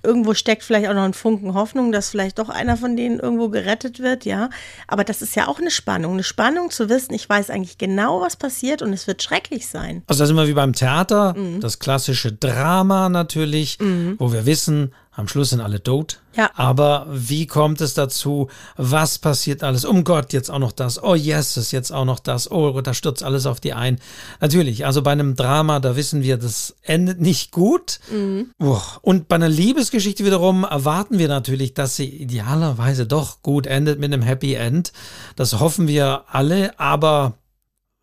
Irgendwo steckt vielleicht auch noch ein Funken Hoffnung, dass vielleicht doch einer von denen irgendwo gerettet wird, ja. Aber das ist ja auch eine Spannung. Eine Spannung zu wissen, ich weiß eigentlich genau, was passiert und es wird schrecklich sein. Also das ist immer wie beim Theater mhm. das klassische Drama natürlich, mhm. wo wir wissen, am Schluss sind alle tot. Ja. Aber wie kommt es dazu? Was passiert alles? Um Gott, jetzt auch noch das. Oh yes, ist jetzt auch noch das. Oh, da stürzt alles auf die ein. Natürlich, also bei einem Drama, da wissen wir, das endet nicht gut. Mhm. Und bei einer Liebesgeschichte wiederum erwarten wir natürlich, dass sie idealerweise doch gut endet mit einem Happy End. Das hoffen wir alle. Aber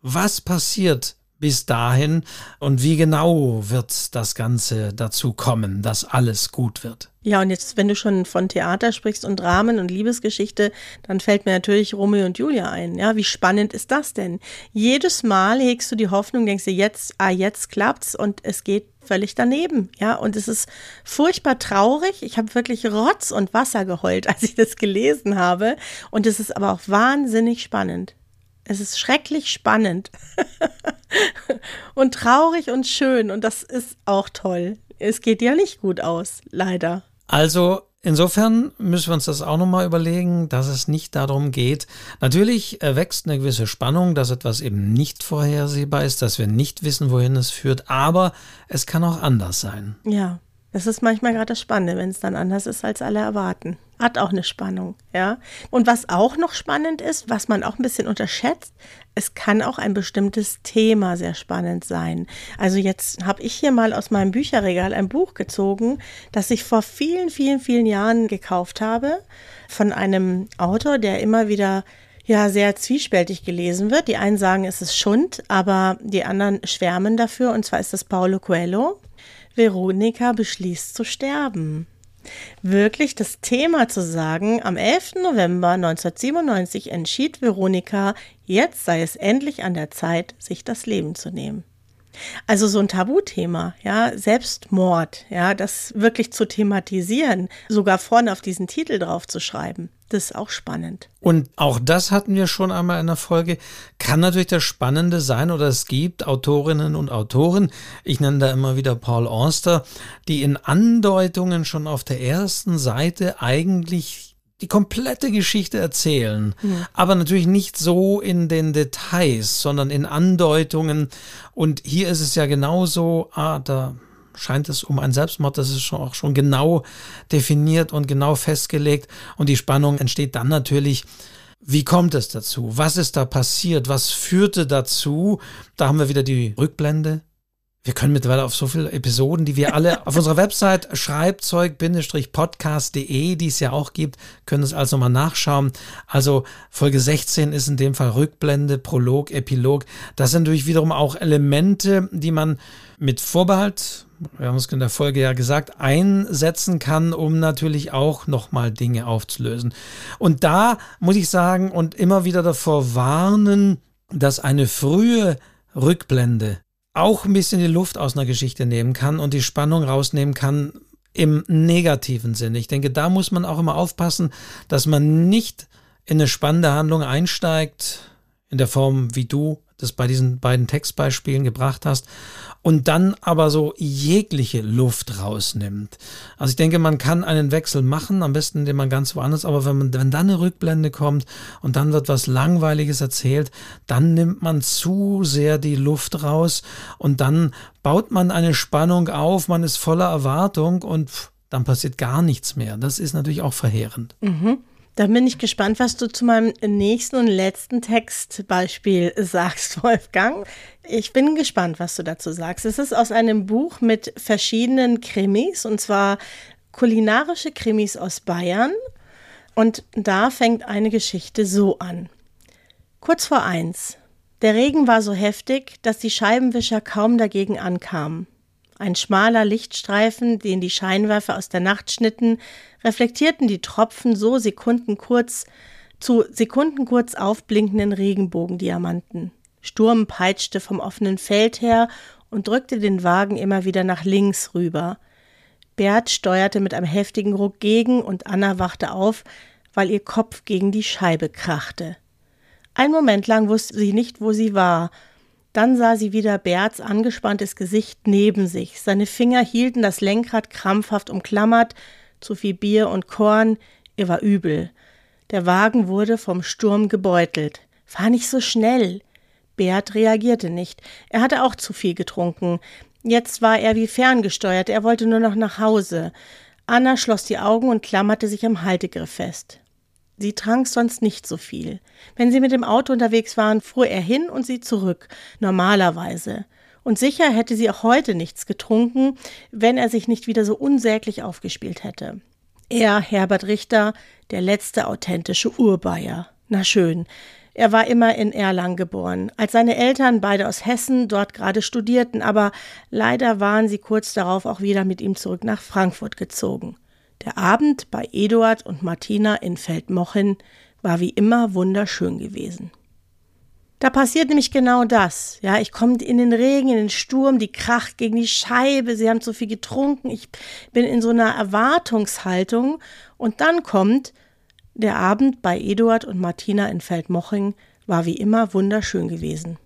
was passiert, bis dahin und wie genau wird das Ganze dazu kommen, dass alles gut wird? Ja, und jetzt, wenn du schon von Theater sprichst und Dramen und Liebesgeschichte, dann fällt mir natürlich Romeo und Julia ein. Ja, wie spannend ist das denn? Jedes Mal hegst du die Hoffnung, denkst du jetzt, ah, jetzt klappt's und es geht völlig daneben. Ja, und es ist furchtbar traurig. Ich habe wirklich Rotz und Wasser geheult, [laughs] als ich das gelesen habe. Und es ist aber auch wahnsinnig spannend. Es ist schrecklich spannend [laughs] und traurig und schön und das ist auch toll. Es geht ja nicht gut aus, leider. Also Insofern müssen wir uns das auch nochmal überlegen, dass es nicht darum geht. Natürlich wächst eine gewisse Spannung, dass etwas eben nicht vorhersehbar ist, dass wir nicht wissen, wohin es führt, aber es kann auch anders sein. Ja, das ist manchmal gerade das Spannende, wenn es dann anders ist, als alle erwarten. Hat auch eine Spannung, ja. Und was auch noch spannend ist, was man auch ein bisschen unterschätzt, es kann auch ein bestimmtes Thema sehr spannend sein. Also jetzt habe ich hier mal aus meinem Bücherregal ein Buch gezogen, das ich vor vielen, vielen, vielen Jahren gekauft habe, von einem Autor, der immer wieder ja sehr zwiespältig gelesen wird. Die einen sagen, es ist Schund, aber die anderen schwärmen dafür. Und zwar ist das Paulo Coelho. Veronika beschließt zu sterben. Wirklich das Thema zu sagen, am 11. November 1997 entschied Veronika, jetzt sei es endlich an der Zeit, sich das Leben zu nehmen. Also so ein Tabuthema, ja, Selbstmord, ja, das wirklich zu thematisieren, sogar vorne auf diesen Titel drauf zu schreiben, das ist auch spannend. Und auch das hatten wir schon einmal in der Folge. Kann natürlich das Spannende sein oder es gibt Autorinnen und Autoren, ich nenne da immer wieder Paul Auster, die in Andeutungen schon auf der ersten Seite eigentlich die komplette Geschichte erzählen, mhm. aber natürlich nicht so in den Details, sondern in Andeutungen. Und hier ist es ja genauso, ah, da scheint es um einen Selbstmord, das ist schon auch schon genau definiert und genau festgelegt. Und die Spannung entsteht dann natürlich, wie kommt es dazu? Was ist da passiert? Was führte dazu? Da haben wir wieder die Rückblende, wir können mittlerweile auf so viele Episoden, die wir alle [laughs] auf unserer Website schreibzeug-podcast.de, die es ja auch gibt, können es also mal nachschauen. Also Folge 16 ist in dem Fall Rückblende, Prolog, Epilog. Das sind natürlich wiederum auch Elemente, die man mit Vorbehalt, wir haben es in der Folge ja gesagt, einsetzen kann, um natürlich auch nochmal Dinge aufzulösen. Und da muss ich sagen und immer wieder davor warnen, dass eine frühe Rückblende auch ein bisschen die Luft aus einer Geschichte nehmen kann und die Spannung rausnehmen kann im negativen Sinne. Ich denke, da muss man auch immer aufpassen, dass man nicht in eine spannende Handlung einsteigt, in der Form, wie du das bei diesen beiden Textbeispielen gebracht hast und dann aber so jegliche Luft rausnimmt. Also ich denke, man kann einen Wechsel machen, am besten indem man ganz woanders, aber wenn, man, wenn dann eine Rückblende kommt und dann wird was Langweiliges erzählt, dann nimmt man zu sehr die Luft raus und dann baut man eine Spannung auf, man ist voller Erwartung und pff, dann passiert gar nichts mehr. Das ist natürlich auch verheerend. Mhm. Da bin ich gespannt, was du zu meinem nächsten und letzten Textbeispiel sagst, [laughs] Wolfgang. Ich bin gespannt, was du dazu sagst. Es ist aus einem Buch mit verschiedenen Krimis, und zwar kulinarische Krimis aus Bayern. Und da fängt eine Geschichte so an. Kurz vor eins. Der Regen war so heftig, dass die Scheibenwischer kaum dagegen ankamen. Ein schmaler Lichtstreifen, den die Scheinwerfer aus der Nacht schnitten, reflektierten die Tropfen so sekundenkurz zu sekundenkurz aufblinkenden Regenbogendiamanten. Sturm peitschte vom offenen Feld her und drückte den Wagen immer wieder nach links rüber. Bert steuerte mit einem heftigen Ruck gegen und Anna wachte auf, weil ihr Kopf gegen die Scheibe krachte. Ein Moment lang wusste sie nicht, wo sie war. Dann sah sie wieder Berts angespanntes Gesicht neben sich. Seine Finger hielten das Lenkrad krampfhaft umklammert, zu viel Bier und Korn, ihr war übel. Der Wagen wurde vom Sturm gebeutelt. Fahr nicht so schnell. Bert reagierte nicht. Er hatte auch zu viel getrunken. Jetzt war er wie ferngesteuert, er wollte nur noch nach Hause. Anna schloss die Augen und klammerte sich am Haltegriff fest. Sie trank sonst nicht so viel. Wenn sie mit dem Auto unterwegs waren, fuhr er hin und sie zurück, normalerweise. Und sicher hätte sie auch heute nichts getrunken, wenn er sich nicht wieder so unsäglich aufgespielt hätte. Er, Herbert Richter, der letzte authentische Urbayer. Na schön. Er war immer in Erlangen geboren. Als seine Eltern, beide aus Hessen, dort gerade studierten, aber leider waren sie kurz darauf auch wieder mit ihm zurück nach Frankfurt gezogen. Der Abend bei Eduard und Martina in Feldmochen war wie immer wunderschön gewesen. Da passiert nämlich genau das. Ja, ich komme in den Regen, in den Sturm, die kracht gegen die Scheibe, sie haben zu viel getrunken, ich bin in so einer Erwartungshaltung und dann kommt der Abend bei Eduard und Martina in Feldmoching war wie immer wunderschön gewesen.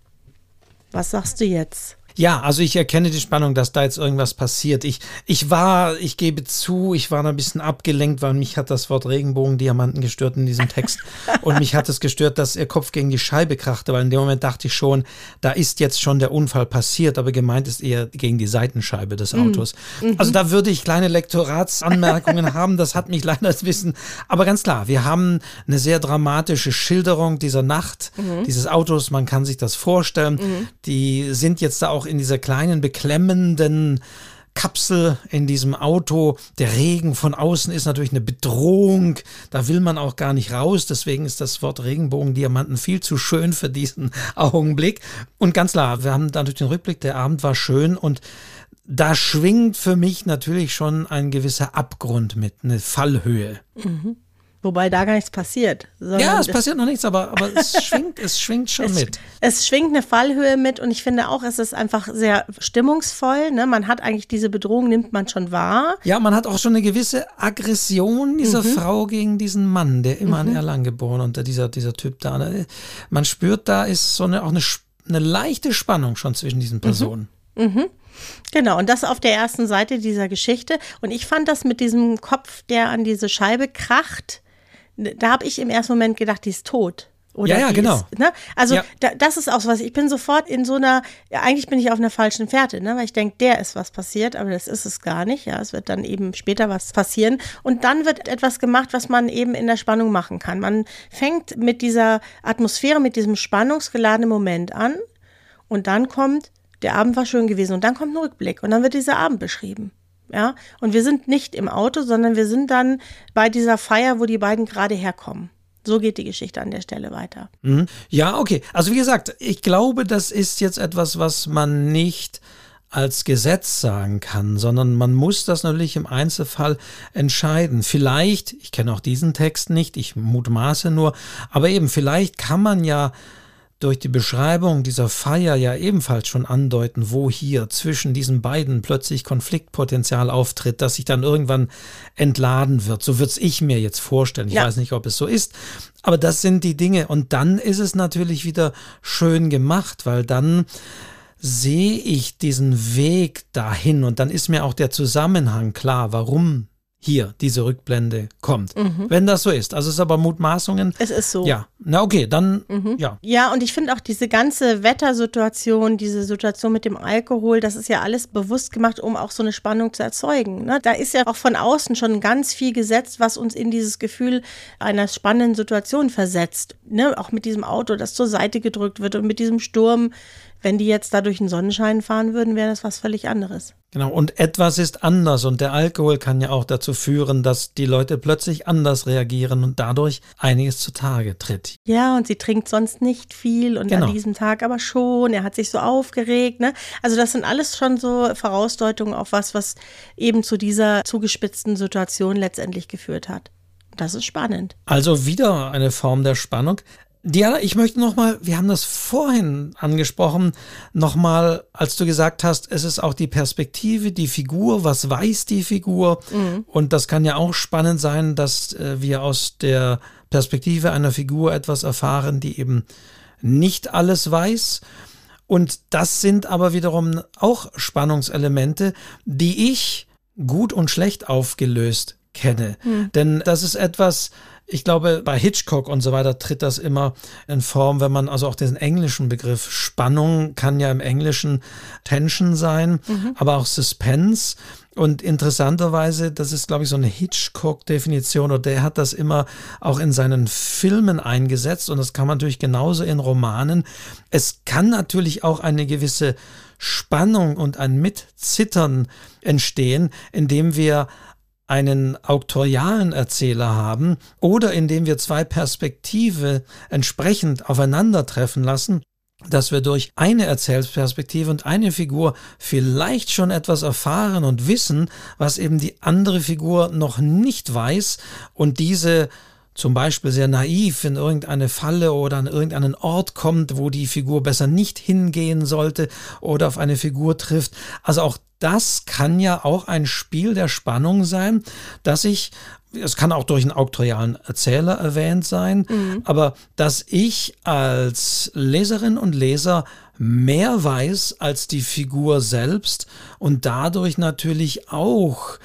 Was sagst du jetzt? Ja, also ich erkenne die Spannung, dass da jetzt irgendwas passiert. Ich, ich war, ich gebe zu, ich war ein bisschen abgelenkt, weil mich hat das Wort Regenbogendiamanten gestört in diesem Text. [laughs] und mich hat es gestört, dass ihr Kopf gegen die Scheibe krachte, weil in dem Moment dachte ich schon, da ist jetzt schon der Unfall passiert, aber gemeint ist eher gegen die Seitenscheibe des mhm. Autos. Mhm. Also da würde ich kleine Lektoratsanmerkungen haben, das hat mich [laughs] leider das Wissen. Aber ganz klar, wir haben eine sehr dramatische Schilderung dieser Nacht, mhm. dieses Autos, man kann sich das vorstellen. Mhm. Die sind jetzt da auch in dieser kleinen, beklemmenden Kapsel in diesem Auto. Der Regen von außen ist natürlich eine Bedrohung. Da will man auch gar nicht raus. Deswegen ist das Wort Regenbogendiamanten viel zu schön für diesen [laughs] Augenblick. Und ganz klar, wir haben dadurch den Rückblick. Der Abend war schön und da schwingt für mich natürlich schon ein gewisser Abgrund mit, eine Fallhöhe. Mhm. Wobei da gar nichts passiert. Ja, es passiert noch nichts, aber, aber es [laughs] schwingt, es schwingt schon es, mit. Es schwingt eine Fallhöhe mit und ich finde auch, es ist einfach sehr stimmungsvoll. Ne? Man hat eigentlich diese Bedrohung, nimmt man schon wahr. Ja, man hat auch schon eine gewisse Aggression dieser mhm. Frau gegen diesen Mann, der immer mhm. in Erlangen geboren und dieser, dieser Typ da. Ne? Man spürt, da ist so eine, auch eine, eine leichte Spannung schon zwischen diesen mhm. Personen. Mhm. Genau, und das auf der ersten Seite dieser Geschichte. Und ich fand das mit diesem Kopf, der an diese Scheibe kracht, da habe ich im ersten Moment gedacht, die ist tot. Oder ja, ja, genau. Ist, ne? Also ja. da, das ist auch so was. Ich bin sofort in so einer, ja, eigentlich bin ich auf einer falschen Fährte, ne? weil ich denke, der ist was passiert, aber das ist es gar nicht. Ja, es wird dann eben später was passieren. Und dann wird etwas gemacht, was man eben in der Spannung machen kann. Man fängt mit dieser Atmosphäre, mit diesem spannungsgeladenen Moment an und dann kommt, der Abend war schön gewesen und dann kommt ein Rückblick und dann wird dieser Abend beschrieben. Ja, und wir sind nicht im Auto, sondern wir sind dann bei dieser Feier, wo die beiden gerade herkommen. So geht die Geschichte an der Stelle weiter. Mhm. Ja, okay. Also wie gesagt, ich glaube, das ist jetzt etwas, was man nicht als Gesetz sagen kann, sondern man muss das natürlich im Einzelfall entscheiden. Vielleicht, ich kenne auch diesen Text nicht, ich mutmaße nur, aber eben vielleicht kann man ja durch die Beschreibung dieser Feier ja ebenfalls schon andeuten, wo hier zwischen diesen beiden plötzlich Konfliktpotenzial auftritt, das sich dann irgendwann entladen wird. So würde es ich mir jetzt vorstellen. Ich ja. weiß nicht, ob es so ist. Aber das sind die Dinge. Und dann ist es natürlich wieder schön gemacht, weil dann sehe ich diesen Weg dahin und dann ist mir auch der Zusammenhang klar, warum hier diese Rückblende kommt. Mhm. Wenn das so ist. Also es ist aber Mutmaßungen. Es ist so. Ja. Na okay, dann mhm. ja. Ja, und ich finde auch diese ganze Wettersituation, diese Situation mit dem Alkohol, das ist ja alles bewusst gemacht, um auch so eine Spannung zu erzeugen. Ne? Da ist ja auch von außen schon ganz viel gesetzt, was uns in dieses Gefühl einer spannenden Situation versetzt. Ne? Auch mit diesem Auto, das zur Seite gedrückt wird und mit diesem Sturm wenn die jetzt da durch den Sonnenschein fahren würden, wäre das was völlig anderes. Genau, und etwas ist anders und der Alkohol kann ja auch dazu führen, dass die Leute plötzlich anders reagieren und dadurch einiges zutage tritt. Ja, und sie trinkt sonst nicht viel und genau. an diesem Tag aber schon. Er hat sich so aufgeregt. Ne? Also das sind alles schon so Vorausdeutungen auf was, was eben zu dieser zugespitzten Situation letztendlich geführt hat. Das ist spannend. Also wieder eine Form der Spannung. Diana, ich möchte nochmal, wir haben das vorhin angesprochen, nochmal, als du gesagt hast, es ist auch die Perspektive, die Figur, was weiß die Figur? Mhm. Und das kann ja auch spannend sein, dass äh, wir aus der Perspektive einer Figur etwas erfahren, die eben nicht alles weiß. Und das sind aber wiederum auch Spannungselemente, die ich gut und schlecht aufgelöst kenne. Mhm. Denn das ist etwas, ich glaube, bei Hitchcock und so weiter tritt das immer in Form, wenn man also auch diesen englischen Begriff Spannung kann ja im Englischen Tension sein, mhm. aber auch Suspense. Und interessanterweise, das ist, glaube ich, so eine Hitchcock-Definition, oder der hat das immer auch in seinen Filmen eingesetzt. Und das kann man natürlich genauso in Romanen. Es kann natürlich auch eine gewisse Spannung und ein Mitzittern entstehen, indem wir einen auktorialen Erzähler haben oder indem wir zwei Perspektive entsprechend aufeinandertreffen lassen, dass wir durch eine Erzählperspektive und eine Figur vielleicht schon etwas erfahren und wissen, was eben die andere Figur noch nicht weiß und diese zum Beispiel sehr naiv in irgendeine Falle oder an irgendeinen Ort kommt, wo die Figur besser nicht hingehen sollte oder auf eine Figur trifft. Also auch das kann ja auch ein Spiel der Spannung sein, dass ich es kann auch durch einen auktorialen Erzähler erwähnt sein, mhm. aber dass ich als Leserin und Leser mehr weiß als die Figur selbst und dadurch natürlich auch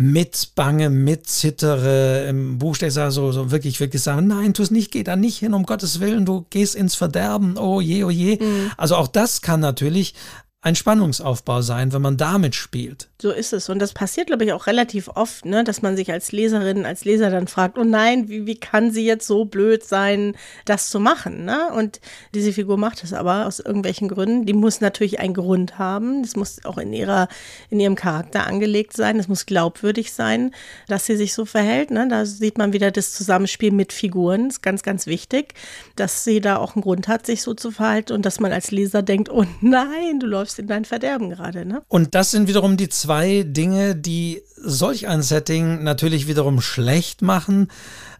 mit Bange, mit Zittere, im Buch steht so, so wirklich, wirklich sagen, nein, tu es nicht, geh da nicht hin, um Gottes Willen, du gehst ins Verderben, oh je, oh je. Mhm. Also auch das kann natürlich ein Spannungsaufbau sein, wenn man damit spielt. So ist es. Und das passiert, glaube ich, auch relativ oft, ne? dass man sich als Leserin, als Leser dann fragt, oh nein, wie, wie kann sie jetzt so blöd sein, das zu machen? Ne? Und diese Figur macht es aber aus irgendwelchen Gründen. Die muss natürlich einen Grund haben. Das muss auch in, ihrer, in ihrem Charakter angelegt sein. Es muss glaubwürdig sein, dass sie sich so verhält. Ne? Da sieht man wieder das Zusammenspiel mit Figuren. Das ist ganz, ganz wichtig, dass sie da auch einen Grund hat, sich so zu verhalten und dass man als Leser denkt, oh nein, du läufst in dein Verderben gerade. Ne? Und das sind wiederum die zwei Dinge, die solch ein Setting natürlich wiederum schlecht machen.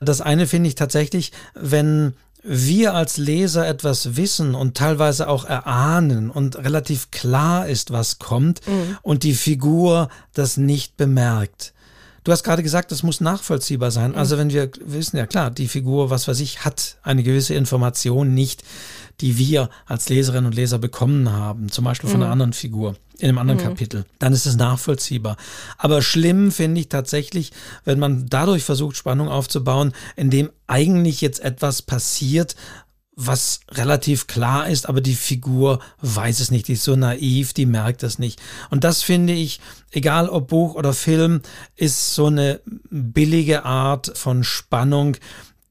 Das eine finde ich tatsächlich, wenn wir als Leser etwas wissen und teilweise auch erahnen und relativ klar ist, was kommt mhm. und die Figur das nicht bemerkt. Du hast gerade gesagt, es muss nachvollziehbar sein. Also wenn wir wissen, ja klar, die Figur, was weiß ich, hat eine gewisse Information nicht, die wir als Leserinnen und Leser bekommen haben, zum Beispiel von mhm. einer anderen Figur in einem anderen mhm. Kapitel, dann ist es nachvollziehbar. Aber schlimm finde ich tatsächlich, wenn man dadurch versucht, Spannung aufzubauen, indem eigentlich jetzt etwas passiert, was relativ klar ist, aber die Figur weiß es nicht, die ist so naiv, die merkt es nicht. Und das finde ich, egal ob Buch oder Film, ist so eine billige Art von Spannung,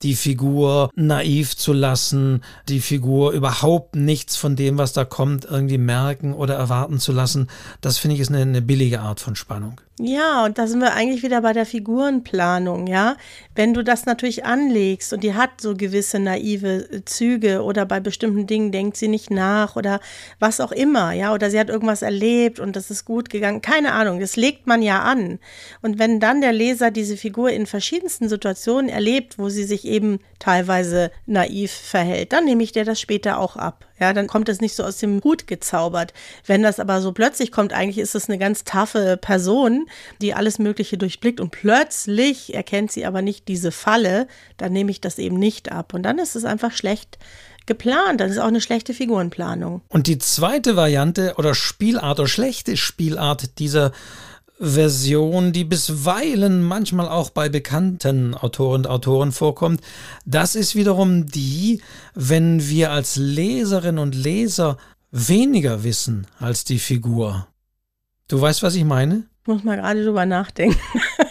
die Figur naiv zu lassen, die Figur überhaupt nichts von dem, was da kommt, irgendwie merken oder erwarten zu lassen, das finde ich ist eine, eine billige Art von Spannung. Ja, und da sind wir eigentlich wieder bei der Figurenplanung, ja. Wenn du das natürlich anlegst und die hat so gewisse naive Züge oder bei bestimmten Dingen denkt sie nicht nach oder was auch immer, ja, oder sie hat irgendwas erlebt und das ist gut gegangen, keine Ahnung, das legt man ja an. Und wenn dann der Leser diese Figur in verschiedensten Situationen erlebt, wo sie sich eben teilweise naiv verhält, dann nehme ich dir das später auch ab. Ja, dann kommt es nicht so aus dem Hut gezaubert. Wenn das aber so plötzlich kommt, eigentlich ist es eine ganz taffe Person, die alles Mögliche durchblickt und plötzlich erkennt sie aber nicht diese Falle, dann nehme ich das eben nicht ab. Und dann ist es einfach schlecht geplant. Das ist auch eine schlechte Figurenplanung. Und die zweite Variante oder Spielart oder schlechte Spielart dieser Version, die bisweilen manchmal auch bei bekannten Autoren und Autoren vorkommt. Das ist wiederum die, wenn wir als Leserinnen und Leser weniger wissen als die Figur. Du weißt, was ich meine? Ich muss mal gerade drüber nachdenken.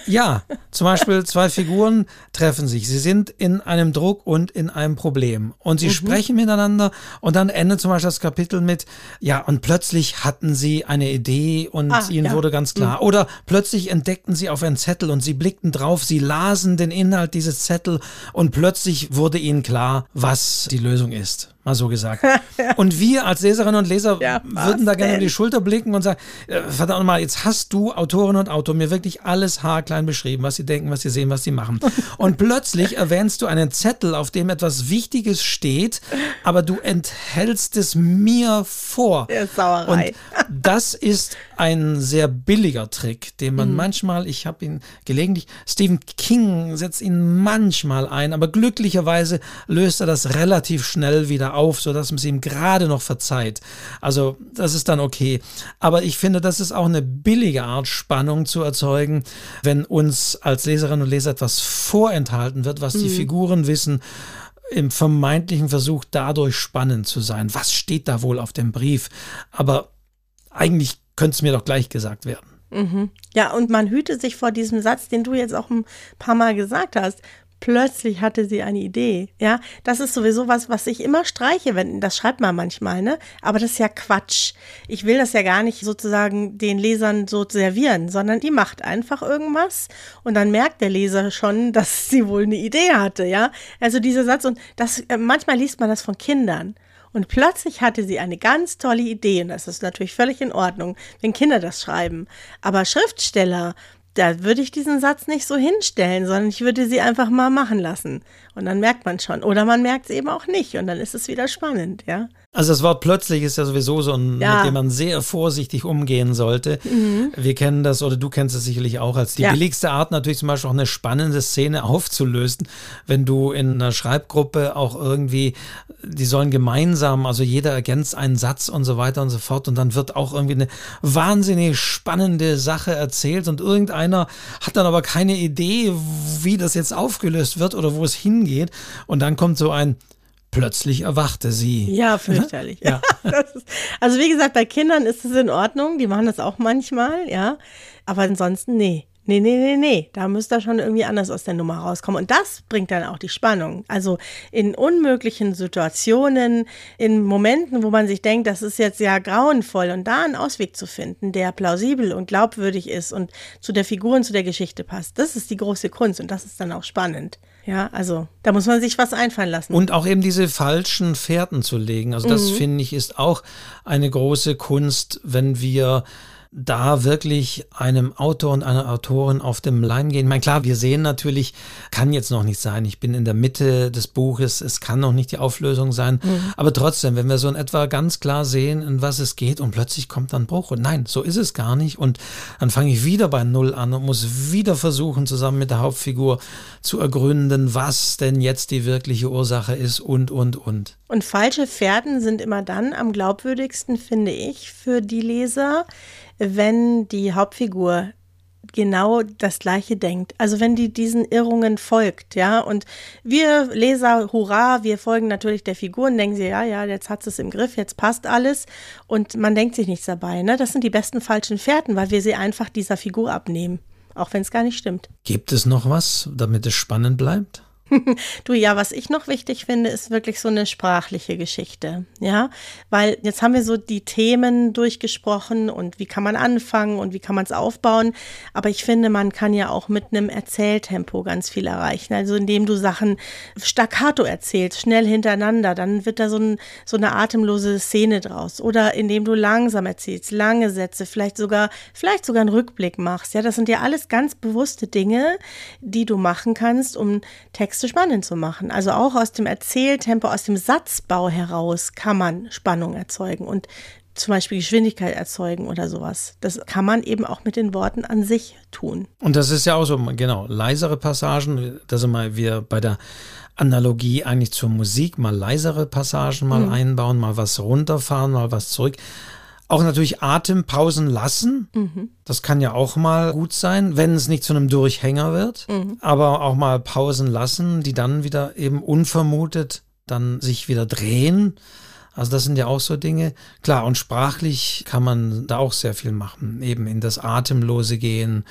Ja, zum Beispiel zwei Figuren treffen sich. Sie sind in einem Druck und in einem Problem. Und sie mhm. sprechen miteinander und dann endet zum Beispiel das Kapitel mit, ja, und plötzlich hatten sie eine Idee und ah, ihnen ja. wurde ganz klar. Mhm. Oder plötzlich entdeckten sie auf einen Zettel und sie blickten drauf, sie lasen den Inhalt dieses Zettel und plötzlich wurde ihnen klar, was die Lösung ist mal so gesagt. [laughs] Und wir als Leserinnen und Leser ja, würden da gerne denn? die Schulter blicken und sagen, äh, verdammt mal, jetzt hast du Autorin und Autor mir wirklich alles haarklein beschrieben, was sie denken, was sie sehen, was sie machen. Und plötzlich erwähnst du einen Zettel, auf dem etwas Wichtiges steht, aber du enthältst es mir vor. Der Sauerei. Und das ist ein sehr billiger Trick, den man mhm. manchmal, ich habe ihn gelegentlich, Stephen King setzt ihn manchmal ein, aber glücklicherweise löst er das relativ schnell wieder auf, sodass man es ihm gerade noch verzeiht. Also das ist dann okay. Aber ich finde, das ist auch eine billige Art, Spannung zu erzeugen, wenn uns als Leserinnen und Leser etwas vorenthalten wird, was mhm. die Figuren wissen im vermeintlichen Versuch, dadurch spannend zu sein. Was steht da wohl auf dem Brief? Aber eigentlich könnte es mir doch gleich gesagt werden. Mhm. Ja, und man hüte sich vor diesem Satz, den du jetzt auch ein paar Mal gesagt hast plötzlich hatte sie eine Idee. Ja, das ist sowieso was, was ich immer streiche, wenn, das schreibt man manchmal, ne? Aber das ist ja Quatsch. Ich will das ja gar nicht sozusagen den Lesern so servieren, sondern die macht einfach irgendwas und dann merkt der Leser schon, [laughs] dass sie wohl eine Idee hatte, ja? Also dieser Satz und das, äh, manchmal liest man das von Kindern. Und plötzlich hatte sie eine ganz tolle Idee und das ist natürlich völlig in Ordnung, wenn Kinder das schreiben. Aber Schriftsteller, da würde ich diesen Satz nicht so hinstellen, sondern ich würde sie einfach mal machen lassen. Und dann merkt man schon. Oder man merkt es eben auch nicht und dann ist es wieder spannend, ja. Also das Wort plötzlich ist ja sowieso so ein, ja. mit dem man sehr vorsichtig umgehen sollte. Mhm. Wir kennen das oder du kennst es sicherlich auch als die ja. billigste Art natürlich zum Beispiel auch eine spannende Szene aufzulösen, wenn du in einer Schreibgruppe auch irgendwie, die sollen gemeinsam, also jeder ergänzt einen Satz und so weiter und so fort und dann wird auch irgendwie eine wahnsinnig spannende Sache erzählt und irgendeiner hat dann aber keine Idee, wie das jetzt aufgelöst wird oder wo es hingeht und dann kommt so ein Plötzlich erwachte sie. Ja, fürchterlich. ja. [laughs] ist, also wie gesagt, bei Kindern ist es in Ordnung, die machen das auch manchmal, ja. Aber ansonsten, nee. Nee, nee, nee, nee. Da müsste er schon irgendwie anders aus der Nummer rauskommen. Und das bringt dann auch die Spannung. Also in unmöglichen Situationen, in Momenten, wo man sich denkt, das ist jetzt ja grauenvoll und da einen Ausweg zu finden, der plausibel und glaubwürdig ist und zu der Figur und zu der Geschichte passt. Das ist die große Kunst und das ist dann auch spannend. Ja, also da muss man sich was einfallen lassen. Und auch eben diese falschen Fährten zu legen. Also das mhm. finde ich ist auch eine große Kunst, wenn wir da wirklich einem Autor und einer Autorin auf dem Leim gehen. Ich meine, klar, wir sehen natürlich, kann jetzt noch nicht sein. Ich bin in der Mitte des Buches, es kann noch nicht die Auflösung sein. Mhm. Aber trotzdem, wenn wir so in etwa ganz klar sehen, in was es geht und plötzlich kommt dann Bruch und nein, so ist es gar nicht. Und dann fange ich wieder bei Null an und muss wieder versuchen, zusammen mit der Hauptfigur zu ergründen, was denn jetzt die wirkliche Ursache ist und, und, und. Und falsche Pferden sind immer dann am glaubwürdigsten, finde ich, für die Leser, wenn die Hauptfigur genau das Gleiche denkt. Also wenn die diesen Irrungen folgt, ja. Und wir Leser, hurra, wir folgen natürlich der Figur und denken sie, ja, ja, jetzt hat es im Griff, jetzt passt alles. Und man denkt sich nichts dabei, ne? Das sind die besten falschen Fährten, weil wir sie einfach dieser Figur abnehmen. Auch wenn es gar nicht stimmt. Gibt es noch was, damit es spannend bleibt? [laughs] du, ja, was ich noch wichtig finde, ist wirklich so eine sprachliche Geschichte. Ja, weil jetzt haben wir so die Themen durchgesprochen und wie kann man anfangen und wie kann man es aufbauen. Aber ich finde, man kann ja auch mit einem Erzähltempo ganz viel erreichen. Also indem du Sachen staccato erzählst, schnell hintereinander, dann wird da so, ein, so eine atemlose Szene draus. Oder indem du langsam erzählst, lange Sätze, vielleicht sogar, vielleicht sogar einen Rückblick machst. Ja, das sind ja alles ganz bewusste Dinge, die du machen kannst, um Text Texte spannend zu machen. Also auch aus dem Erzähltempo, aus dem Satzbau heraus kann man Spannung erzeugen und zum Beispiel Geschwindigkeit erzeugen oder sowas. Das kann man eben auch mit den Worten an sich tun. Und das ist ja auch so, genau, leisere Passagen, da sind wir bei der Analogie eigentlich zur Musik, mal leisere Passagen mal mhm. einbauen, mal was runterfahren, mal was zurück. Auch natürlich Atempausen lassen. Mhm. Das kann ja auch mal gut sein, wenn es nicht zu einem Durchhänger wird. Mhm. Aber auch mal Pausen lassen, die dann wieder eben unvermutet dann sich wieder drehen. Also das sind ja auch so Dinge. Klar, und sprachlich kann man da auch sehr viel machen. Eben in das Atemlose gehen,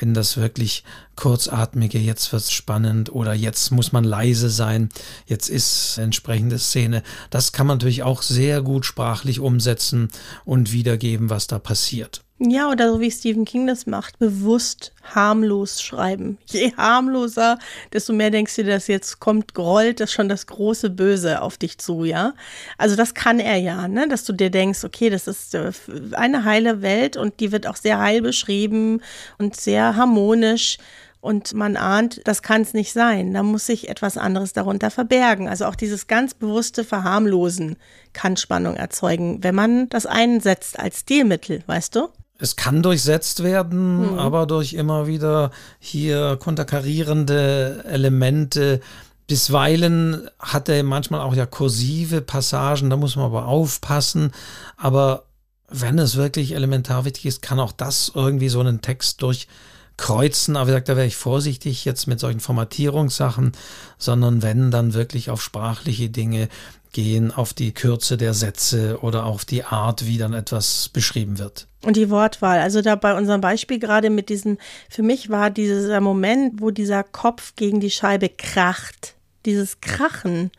in das wirklich kurzatmige, jetzt wird's spannend oder jetzt muss man leise sein, jetzt ist entsprechende Szene. Das kann man natürlich auch sehr gut sprachlich umsetzen und wiedergeben, was da passiert. Ja, oder so wie Stephen King das macht, bewusst harmlos schreiben. Je harmloser, desto mehr denkst du, dass jetzt kommt, rollt das schon das große Böse auf dich zu, ja. Also das kann er ja, ne, dass du dir denkst, okay, das ist äh, eine heile Welt und die wird auch sehr heil beschrieben und sehr harmonisch und man ahnt, das kann es nicht sein. Da muss sich etwas anderes darunter verbergen. Also auch dieses ganz bewusste Verharmlosen kann Spannung erzeugen, wenn man das einsetzt als Stilmittel, weißt du? Es kann durchsetzt werden, mhm. aber durch immer wieder hier konterkarierende Elemente. Bisweilen hat er manchmal auch ja kursive Passagen, da muss man aber aufpassen. Aber wenn es wirklich elementar wichtig ist, kann auch das irgendwie so einen Text durch kreuzen, aber wie gesagt, da wäre ich vorsichtig jetzt mit solchen Formatierungssachen, sondern wenn dann wirklich auf sprachliche Dinge gehen, auf die Kürze der Sätze oder auf die Art, wie dann etwas beschrieben wird. Und die Wortwahl, also da bei unserem Beispiel gerade mit diesem, für mich war dieser Moment, wo dieser Kopf gegen die Scheibe kracht, dieses Krachen,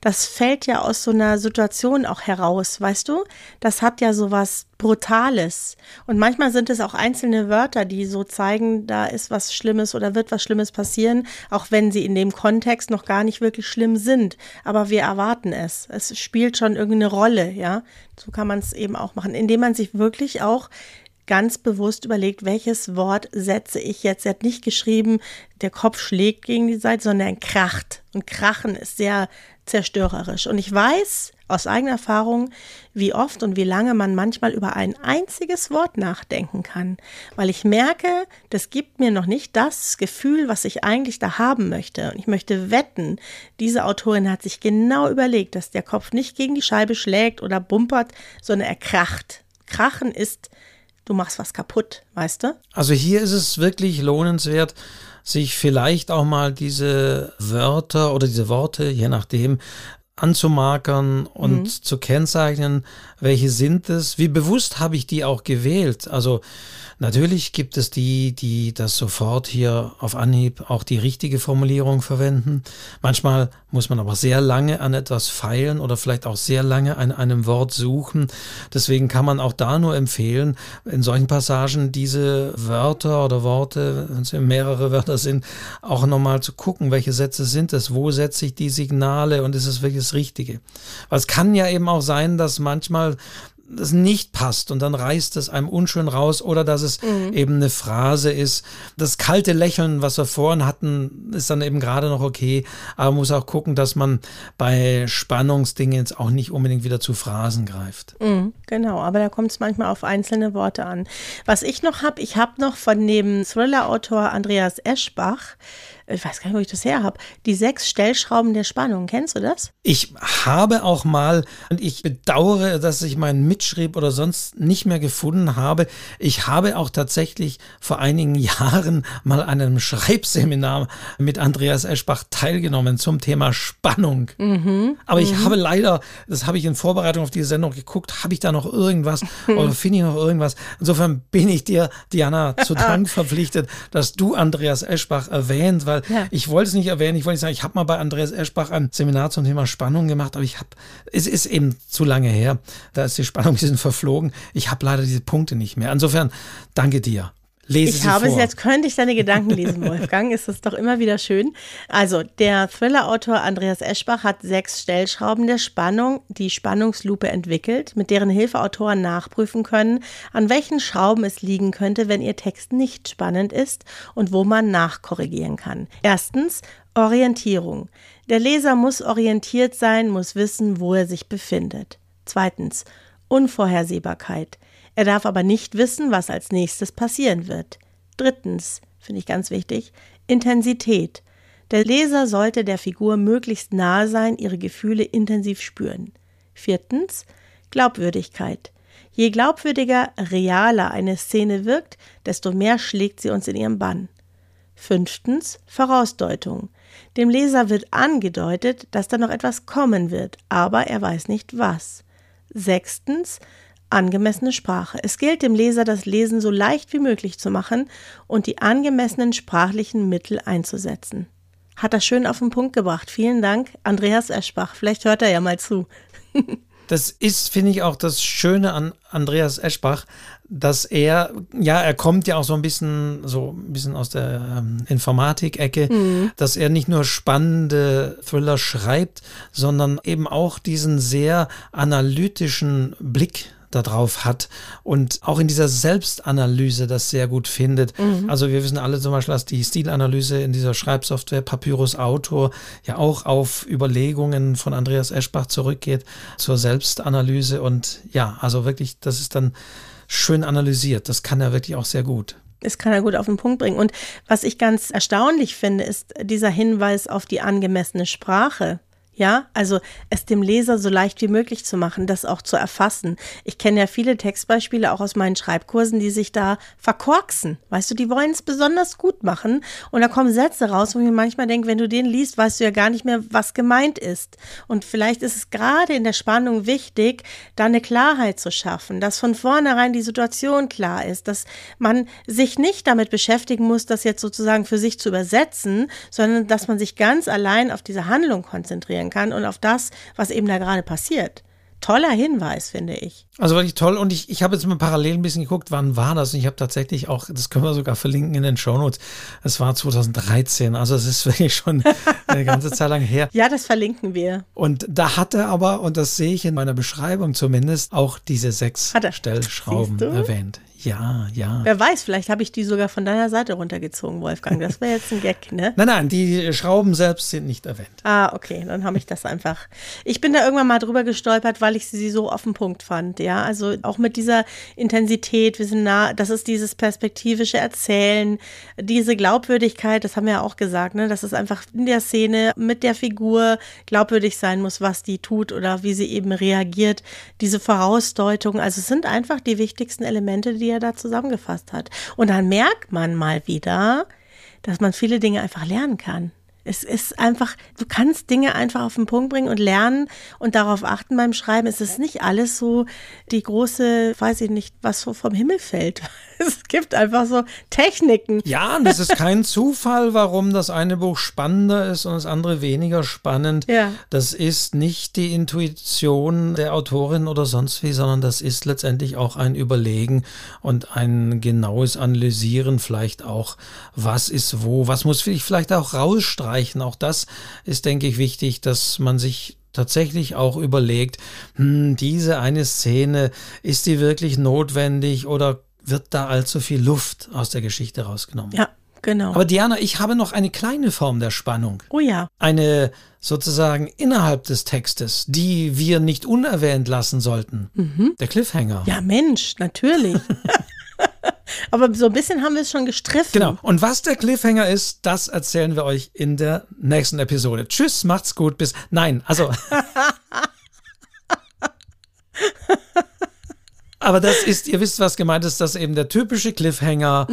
das fällt ja aus so einer Situation auch heraus, weißt du? Das hat ja so was Brutales. Und manchmal sind es auch einzelne Wörter, die so zeigen, da ist was Schlimmes oder wird was Schlimmes passieren, auch wenn sie in dem Kontext noch gar nicht wirklich schlimm sind. Aber wir erwarten es. Es spielt schon irgendeine Rolle, ja. So kann man es eben auch machen, indem man sich wirklich auch ganz bewusst überlegt, welches Wort setze ich jetzt. Er hat nicht geschrieben, der Kopf schlägt gegen die Seite, sondern er kracht. Und Krachen ist sehr zerstörerisch. Und ich weiß aus eigener Erfahrung, wie oft und wie lange man manchmal über ein einziges Wort nachdenken kann, weil ich merke, das gibt mir noch nicht das Gefühl, was ich eigentlich da haben möchte. Und ich möchte wetten, diese Autorin hat sich genau überlegt, dass der Kopf nicht gegen die Scheibe schlägt oder bumpert, sondern er kracht. Krachen ist, du machst was kaputt, weißt du? Also hier ist es wirklich lohnenswert, sich vielleicht auch mal diese Wörter oder diese Worte, je nachdem, anzumarkern und mhm. zu kennzeichnen, welche sind es, wie bewusst habe ich die auch gewählt. Also Natürlich gibt es die, die das sofort hier auf Anhieb auch die richtige Formulierung verwenden. Manchmal muss man aber sehr lange an etwas feilen oder vielleicht auch sehr lange an einem Wort suchen. Deswegen kann man auch da nur empfehlen, in solchen Passagen diese Wörter oder Worte, wenn es mehrere Wörter sind, auch nochmal zu gucken, welche Sätze sind es, wo setze ich die Signale und ist es wirklich das Richtige. Weil es kann ja eben auch sein, dass manchmal das nicht passt und dann reißt es einem unschön raus oder dass es mhm. eben eine Phrase ist. Das kalte Lächeln, was wir vorhin hatten, ist dann eben gerade noch okay, aber man muss auch gucken, dass man bei Spannungsdingen jetzt auch nicht unbedingt wieder zu Phrasen greift. Mhm, genau, aber da kommt es manchmal auf einzelne Worte an. Was ich noch habe, ich habe noch von dem Thriller-Autor Andreas Eschbach ich weiß gar nicht, wo ich das her habe, die sechs Stellschrauben der Spannung. Kennst du das? Ich habe auch mal, und ich bedauere, dass ich meinen Mitschrieb oder sonst nicht mehr gefunden habe. Ich habe auch tatsächlich vor einigen [laughs] Jahren mal an einem Schreibseminar mit Andreas Eschbach teilgenommen zum Thema Spannung. Mhm. Aber ich mhm. habe leider, das habe ich in Vorbereitung auf diese Sendung geguckt, habe ich da noch irgendwas [laughs] oder finde ich noch irgendwas? Insofern bin ich dir, Diana, zu [laughs] Dank verpflichtet, dass du Andreas Eschbach erwähnt, weil weil ja. ich wollte es nicht erwähnen, ich wollte nicht sagen, ich habe mal bei Andreas Eschbach ein Seminar zum Thema Spannung gemacht, aber ich habe, es ist eben zu lange her, da ist die Spannung ein bisschen verflogen. Ich habe leider diese Punkte nicht mehr. Insofern, danke dir. Lese ich habe vor. es jetzt, könnte ich deine Gedanken lesen, [laughs] Wolfgang. ist das doch immer wieder schön. Also, der Thriller-Autor Andreas Eschbach hat sechs Stellschrauben der Spannung, die Spannungslupe entwickelt, mit deren Hilfe Autoren nachprüfen können, an welchen Schrauben es liegen könnte, wenn ihr Text nicht spannend ist und wo man nachkorrigieren kann. Erstens, Orientierung. Der Leser muss orientiert sein, muss wissen, wo er sich befindet. Zweitens, Unvorhersehbarkeit. Er darf aber nicht wissen, was als nächstes passieren wird. Drittens, finde ich ganz wichtig, Intensität. Der Leser sollte der Figur möglichst nahe sein, ihre Gefühle intensiv spüren. Viertens, Glaubwürdigkeit. Je glaubwürdiger, realer eine Szene wirkt, desto mehr schlägt sie uns in ihrem Bann. Fünftens, Vorausdeutung. Dem Leser wird angedeutet, dass da noch etwas kommen wird, aber er weiß nicht was. Sechstens, Angemessene Sprache. Es gilt dem Leser, das Lesen so leicht wie möglich zu machen und die angemessenen sprachlichen Mittel einzusetzen. Hat er schön auf den Punkt gebracht. Vielen Dank, Andreas Eschbach. Vielleicht hört er ja mal zu. [laughs] das ist, finde ich, auch das Schöne an Andreas Eschbach, dass er, ja, er kommt ja auch so ein bisschen, so ein bisschen aus der ähm, Informatik-Ecke, mhm. dass er nicht nur spannende Thriller schreibt, sondern eben auch diesen sehr analytischen Blick darauf hat und auch in dieser Selbstanalyse das sehr gut findet. Mhm. Also wir wissen alle zum Beispiel, dass die Stilanalyse in dieser Schreibsoftware Papyrus Autor ja auch auf Überlegungen von Andreas Eschbach zurückgeht zur Selbstanalyse und ja, also wirklich, das ist dann schön analysiert. Das kann er wirklich auch sehr gut. Das kann er gut auf den Punkt bringen. Und was ich ganz erstaunlich finde, ist dieser Hinweis auf die angemessene Sprache. Ja, also es dem Leser so leicht wie möglich zu machen, das auch zu erfassen. Ich kenne ja viele Textbeispiele auch aus meinen Schreibkursen, die sich da verkorksen. Weißt du, die wollen es besonders gut machen und da kommen Sätze raus, wo ich mir manchmal denke, wenn du den liest, weißt du ja gar nicht mehr, was gemeint ist. Und vielleicht ist es gerade in der Spannung wichtig, da eine Klarheit zu schaffen, dass von vornherein die Situation klar ist, dass man sich nicht damit beschäftigen muss, das jetzt sozusagen für sich zu übersetzen, sondern dass man sich ganz allein auf diese Handlung konzentrieren sein kann und auf das, was eben da gerade passiert. Toller Hinweis, finde ich. Also wirklich toll. Und ich, ich habe jetzt mal parallel ein bisschen geguckt, wann war das? Und ich habe tatsächlich auch, das können wir sogar verlinken in den Shownotes, es war 2013. Also es ist [laughs] wirklich schon eine ganze Zeit lang her. Ja, das verlinken wir. Und da hat er aber, und das sehe ich in meiner Beschreibung zumindest, auch diese sechs Stellschrauben erwähnt. Ja, ja. Wer weiß, vielleicht habe ich die sogar von deiner Seite runtergezogen, Wolfgang. Das wäre jetzt ein Gag, ne? Nein, nein, die Schrauben selbst sind nicht erwähnt. Ah, okay, dann habe ich das einfach. Ich bin da irgendwann mal drüber gestolpert, weil ich sie so auf den Punkt fand, ja. Also auch mit dieser Intensität, wir sind nah, das ist dieses perspektivische Erzählen, diese Glaubwürdigkeit, das haben wir ja auch gesagt, ne, dass es einfach in der Szene mit der Figur glaubwürdig sein muss, was die tut oder wie sie eben reagiert. Diese Vorausdeutung, also es sind einfach die wichtigsten Elemente, die er da zusammengefasst hat. Und dann merkt man mal wieder, dass man viele Dinge einfach lernen kann. Es ist einfach, du kannst Dinge einfach auf den Punkt bringen und lernen und darauf achten beim Schreiben. Es ist nicht alles so die große, weiß ich nicht, was so vom Himmel fällt. [laughs] Es gibt einfach so Techniken. Ja, und es ist kein Zufall, warum das eine Buch spannender ist und das andere weniger spannend. Ja. Das ist nicht die Intuition der Autorin oder sonst wie, sondern das ist letztendlich auch ein Überlegen und ein genaues Analysieren vielleicht auch, was ist wo, was muss ich vielleicht auch rausstreichen. Auch das ist, denke ich, wichtig, dass man sich tatsächlich auch überlegt, hm, diese eine Szene, ist die wirklich notwendig oder wird da allzu viel Luft aus der Geschichte rausgenommen? Ja, genau. Aber Diana, ich habe noch eine kleine Form der Spannung. oh ja. Eine sozusagen innerhalb des Textes, die wir nicht unerwähnt lassen sollten. Der Cliffhanger. Ja, Mensch, natürlich. [laughs] Aber so ein bisschen haben wir es schon gestriffen. Genau. Und was der Cliffhanger ist, das erzählen wir euch in der nächsten Episode. Tschüss, macht's gut, bis. Nein, also. [laughs] Aber das ist, ihr wisst, was gemeint ist, dass eben der typische Cliffhanger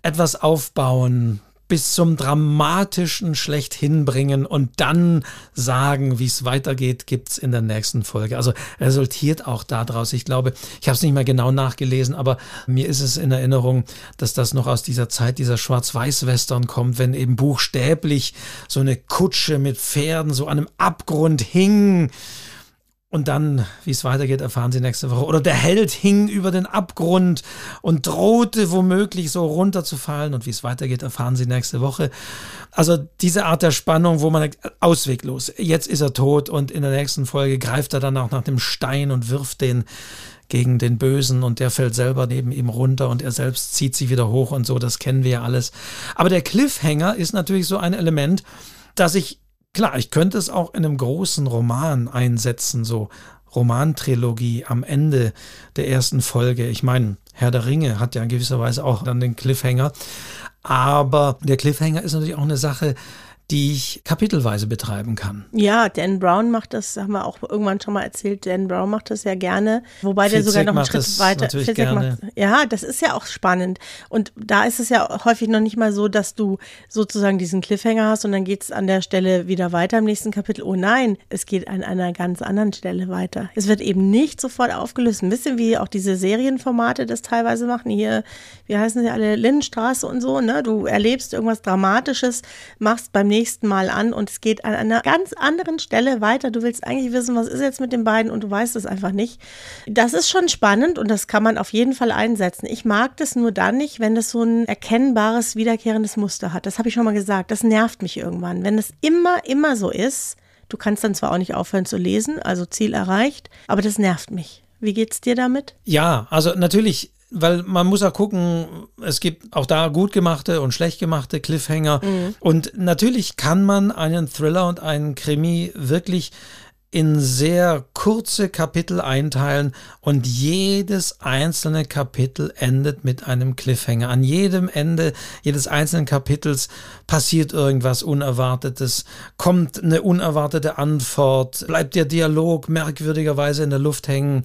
etwas aufbauen, bis zum dramatischen schlechthin bringen und dann sagen, wie es weitergeht, gibt's in der nächsten Folge. Also resultiert auch daraus. Ich glaube, ich habe es nicht mehr genau nachgelesen, aber mir ist es in Erinnerung, dass das noch aus dieser Zeit dieser Schwarz-Weiß-Western kommt, wenn eben buchstäblich so eine Kutsche mit Pferden so an einem Abgrund hing. Und dann, wie es weitergeht, erfahren Sie nächste Woche. Oder der Held hing über den Abgrund und drohte womöglich so runterzufallen. Und wie es weitergeht, erfahren Sie nächste Woche. Also diese Art der Spannung, wo man ausweglos. Jetzt ist er tot und in der nächsten Folge greift er dann auch nach dem Stein und wirft den gegen den Bösen und der fällt selber neben ihm runter und er selbst zieht sich wieder hoch und so. Das kennen wir ja alles. Aber der Cliffhanger ist natürlich so ein Element, dass ich Klar, ich könnte es auch in einem großen Roman einsetzen, so Romantrilogie am Ende der ersten Folge. Ich meine, Herr der Ringe hat ja in gewisser Weise auch dann den Cliffhanger. Aber der Cliffhanger ist natürlich auch eine Sache, die ich kapitelweise betreiben kann. Ja, Dan Brown macht das, haben wir auch irgendwann schon mal erzählt, Dan Brown macht das ja gerne, wobei der sogar noch einen Schritt weiter. natürlich gerne. macht- ja, das ist ja auch spannend. Und da ist es ja häufig noch nicht mal so, dass du sozusagen diesen Cliffhanger hast und dann geht es an der Stelle wieder weiter im nächsten Kapitel. Oh nein, es geht an einer ganz anderen Stelle weiter. Es wird eben nicht sofort aufgelöst. Ein bisschen wie auch diese Serienformate das teilweise machen. Hier, wie heißen sie alle, Lindenstraße und so, ne? Du erlebst irgendwas Dramatisches, machst beim nächsten Mal an und es geht an einer ganz anderen Stelle weiter. Du willst eigentlich wissen, was ist jetzt mit den beiden und du weißt es einfach nicht. Das ist schon spannend und das kann man auf jeden Fall einsetzen. Ich mag das nur dann nicht, wenn das so ein erkennbares, wiederkehrendes Muster hat. Das habe ich schon mal gesagt. Das nervt mich irgendwann. Wenn es immer, immer so ist, du kannst dann zwar auch nicht aufhören zu lesen, also Ziel erreicht, aber das nervt mich. Wie geht's dir damit? Ja, also natürlich, weil man muss auch gucken, es gibt auch da gut gemachte und schlecht gemachte Cliffhanger. Und natürlich kann man einen Thriller und einen Krimi wirklich in sehr kurze Kapitel einteilen und jedes einzelne Kapitel endet mit einem Cliffhanger. An jedem Ende jedes einzelnen Kapitels passiert irgendwas Unerwartetes, kommt eine unerwartete Antwort, bleibt der Dialog merkwürdigerweise in der Luft hängen,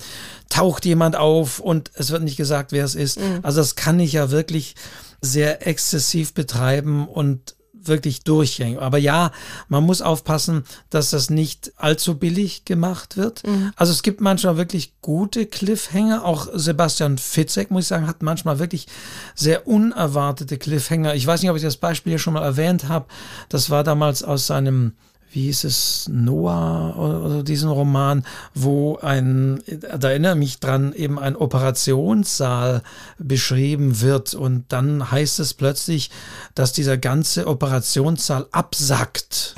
taucht jemand auf und es wird nicht gesagt, wer es ist. Also das kann ich ja wirklich sehr exzessiv betreiben und wirklich durchgängig. Aber ja, man muss aufpassen, dass das nicht allzu billig gemacht wird. Also es gibt manchmal wirklich gute Cliffhanger. Auch Sebastian Fitzek, muss ich sagen, hat manchmal wirklich sehr unerwartete Cliffhanger. Ich weiß nicht, ob ich das Beispiel hier schon mal erwähnt habe. Das war damals aus seinem wie hieß es, Noah oder, diesen Roman, wo ein, da erinnere ich mich dran, eben ein Operationssaal beschrieben wird und dann heißt es plötzlich, dass dieser ganze Operationssaal absackt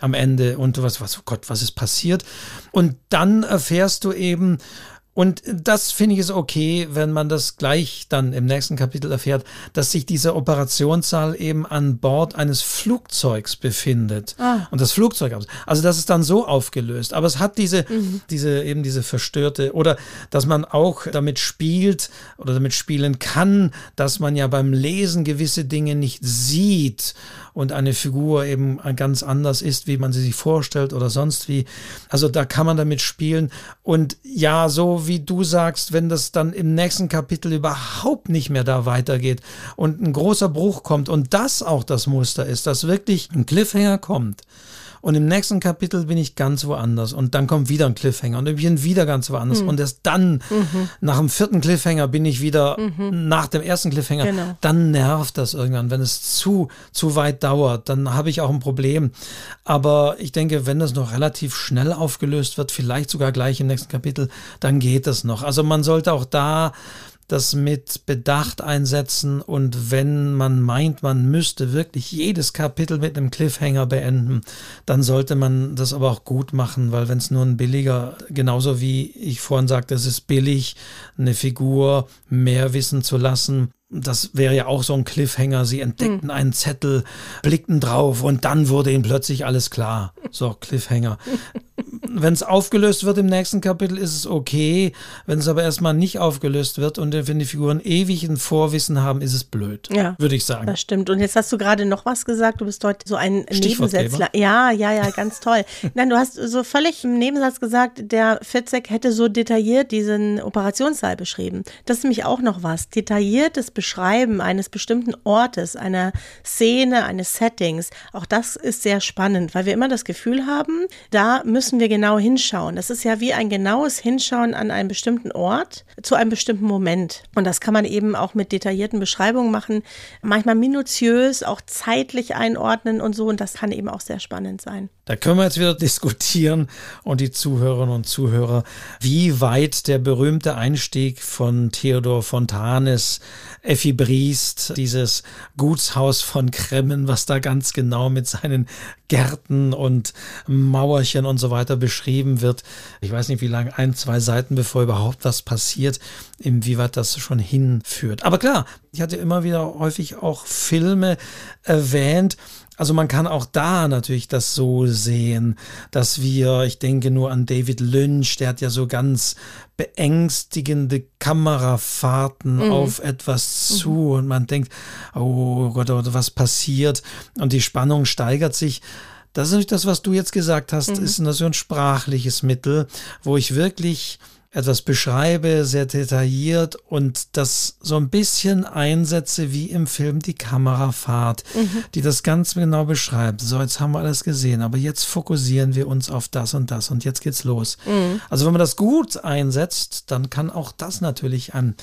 am Ende und du was, was, oh Gott, was ist passiert? Und dann erfährst du eben, Und das finde ich ist okay, wenn man das gleich dann im nächsten Kapitel erfährt, dass sich dieser Operationssaal eben an Bord eines Flugzeugs befindet. Ah. Und das Flugzeug, also das ist dann so aufgelöst. Aber es hat diese, mhm. diese, eben diese verstörte, oder dass man auch damit spielt oder damit spielen kann, dass man ja beim Lesen gewisse Dinge nicht sieht und eine Figur eben ganz anders ist, wie man sie sich vorstellt oder sonst wie. Also da kann man damit spielen. Und ja, so wie du sagst, wenn das dann im nächsten Kapitel überhaupt nicht mehr da weitergeht und ein großer Bruch kommt und das auch das Muster ist, dass wirklich ein Cliffhanger kommt und im nächsten Kapitel bin ich ganz woanders und dann kommt wieder ein Cliffhanger und ich bin wieder ganz woanders mhm. und erst dann, mhm. nach dem vierten Cliffhanger bin ich wieder mhm. nach dem ersten Cliffhanger. Genau. Dann nervt das irgendwann, wenn es zu, zu weit dauert, dann habe ich auch ein Problem. Aber ich denke, wenn das noch relativ schnell aufgelöst wird, vielleicht sogar gleich im nächsten Kapitel, dann geht das noch. Also man sollte auch da das mit Bedacht einsetzen und wenn man meint, man müsste wirklich jedes Kapitel mit einem Cliffhanger beenden, dann sollte man das aber auch gut machen, weil wenn es nur ein billiger, genauso wie ich vorhin sagte, es ist billig, eine Figur mehr wissen zu lassen, das wäre ja auch so ein Cliffhanger. Sie entdeckten hm. einen Zettel, blickten drauf und dann wurde ihnen plötzlich alles klar. So, Cliffhanger. Wenn es aufgelöst wird im nächsten Kapitel, ist es okay. Wenn es aber erstmal nicht aufgelöst wird und wenn die Figuren ewig ein Vorwissen haben, ist es blöd. Ja. Würde ich sagen. Das stimmt. Und jetzt hast du gerade noch was gesagt. Du bist heute so ein Nebensätzler. Ja, ja, ja, ganz toll. [laughs] Nein, du hast so völlig im Nebensatz gesagt, der Fitzek hätte so detailliert diesen Operationssaal beschrieben. Das ist nämlich auch noch was. Detailliertes Beschreiben eines bestimmten Ortes, einer Szene, eines Settings, auch das ist sehr spannend, weil wir immer das Gefühl haben, da müssen wir genau hinschauen. Das ist ja wie ein genaues Hinschauen an einen bestimmten Ort zu einem bestimmten Moment. Und das kann man eben auch mit detaillierten Beschreibungen machen, manchmal minutiös, auch zeitlich einordnen und so. Und das kann eben auch sehr spannend sein. Da können wir jetzt wieder [laughs] diskutieren und die Zuhörerinnen und Zuhörer, wie weit der berühmte Einstieg von Theodor Fontanes, Effi Briest, dieses Gutshaus von Kremmen, was da ganz genau mit seinen Gärten und Mauerchen und so weiter beschrieben wird. Ich weiß nicht, wie lange, ein, zwei Seiten, bevor überhaupt was passiert, inwieweit das schon hinführt. Aber klar, ich hatte immer wieder häufig auch Filme erwähnt, also man kann auch da natürlich das so sehen, dass wir, ich denke nur an David Lynch, der hat ja so ganz beängstigende Kamerafahrten mhm. auf etwas zu mhm. und man denkt, oh Gott, oh, was passiert? Und die Spannung steigert sich. Das ist natürlich das, was du jetzt gesagt hast, mhm. ist so ein sprachliches Mittel, wo ich wirklich etwas beschreibe, sehr detailliert und das so ein bisschen einsetze wie im Film die Kamerafahrt, mhm. die das ganz genau beschreibt. So, jetzt haben wir alles gesehen, aber jetzt fokussieren wir uns auf das und das und jetzt geht's los. Mhm. Also wenn man das gut einsetzt, dann kann auch das natürlich ein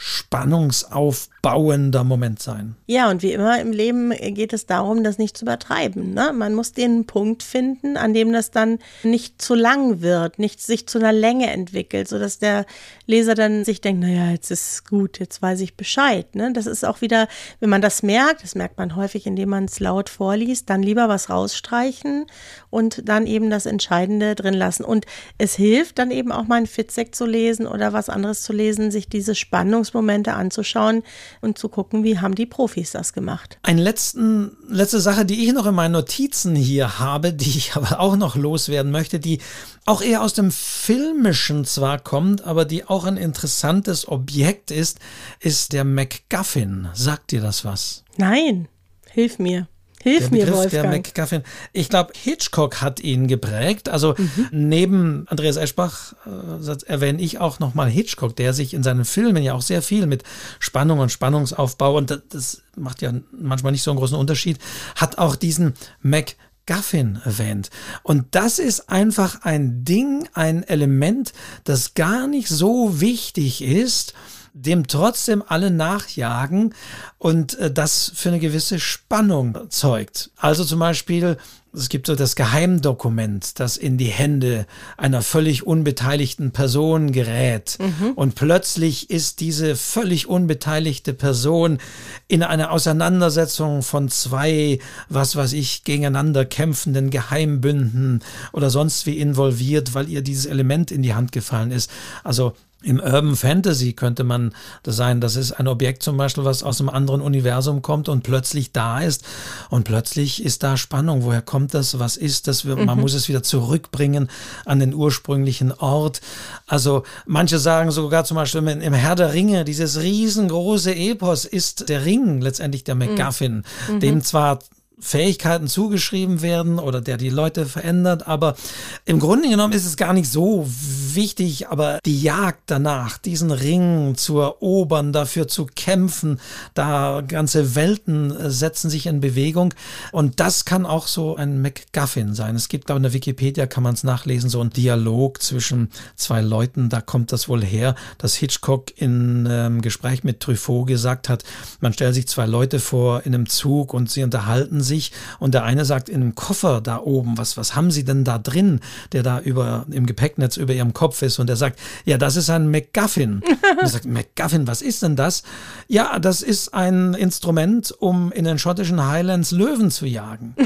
spannungsaufbauender Moment sein. Ja, und wie immer im Leben geht es darum, das nicht zu übertreiben. Ne? Man muss den Punkt finden, an dem das dann nicht zu lang wird, nicht sich zu einer Länge entwickelt, sodass der Leser dann sich denkt, naja, jetzt ist gut, jetzt weiß ich Bescheid. Ne? Das ist auch wieder, wenn man das merkt, das merkt man häufig, indem man es laut vorliest, dann lieber was rausstreichen und dann eben das Entscheidende drin lassen. Und es hilft dann eben auch mal ein Fitzek zu lesen oder was anderes zu lesen, sich diese Spannungsmomente anzuschauen und zu gucken, wie haben die Profis das gemacht. Eine letzten, letzte Sache, die ich noch in meinen Notizen hier habe, die ich aber auch noch loswerden möchte, die auch eher aus dem Filmischen zwar kommt, aber die auch ein interessantes Objekt ist, ist der MacGuffin. Sagt dir das was? Nein, hilf mir. Hilf mir, Wolfgang. Der McGuffin. Ich glaube, Hitchcock hat ihn geprägt. Also mhm. neben Andreas Eschbach äh, erwähne ich auch nochmal Hitchcock, der sich in seinen Filmen ja auch sehr viel mit Spannung und Spannungsaufbau, und das, das macht ja manchmal nicht so einen großen Unterschied, hat auch diesen McGuffin erwähnt. Und das ist einfach ein Ding, ein Element, das gar nicht so wichtig ist, dem trotzdem alle nachjagen und äh, das für eine gewisse Spannung zeugt. Also zum Beispiel, es gibt so das Geheimdokument, das in die Hände einer völlig unbeteiligten Person gerät. Mhm. Und plötzlich ist diese völlig unbeteiligte Person in einer Auseinandersetzung von zwei, was weiß ich, gegeneinander kämpfenden Geheimbünden oder sonst wie involviert, weil ihr dieses Element in die Hand gefallen ist. Also Im Urban Fantasy könnte man das sein, das ist ein Objekt zum Beispiel, was aus einem anderen Universum kommt und plötzlich da ist und plötzlich ist da Spannung. Woher kommt das? Was ist das? Man mhm. muss es wieder zurückbringen an den ursprünglichen Ort. Also manche sagen sogar zum Beispiel im Herr der Ringe, dieses riesengroße Epos ist der Ring letztendlich der MacGuffin, mhm. dem zwar Fähigkeiten zugeschrieben werden oder der die Leute verändert. Aber im Grunde genommen ist es gar nicht so wichtig, aber die Jagd danach, diesen Ring zu erobern, dafür zu kämpfen, da ganze Welten äh, setzen sich in Bewegung. Und das kann auch so ein MacGuffin sein. Es gibt, glaube ich, in der Wikipedia kann man es nachlesen, so ein Dialog zwischen zwei Leuten. Da kommt das wohl her, dass Hitchcock in ähm, Gespräch mit Truffaut gesagt hat, man stellt sich zwei Leute vor in einem Zug und sie unterhalten sich und der eine sagt in einem Koffer da oben, was, was haben Sie denn da drin, der da über, im Gepäcknetz über Ihrem Kopf ist und er sagt, ja, das ist ein MacGuffin. [laughs] und er sagt, MacGuffin, was ist denn das? Ja, das ist ein Instrument, um in den schottischen Highlands Löwen zu jagen.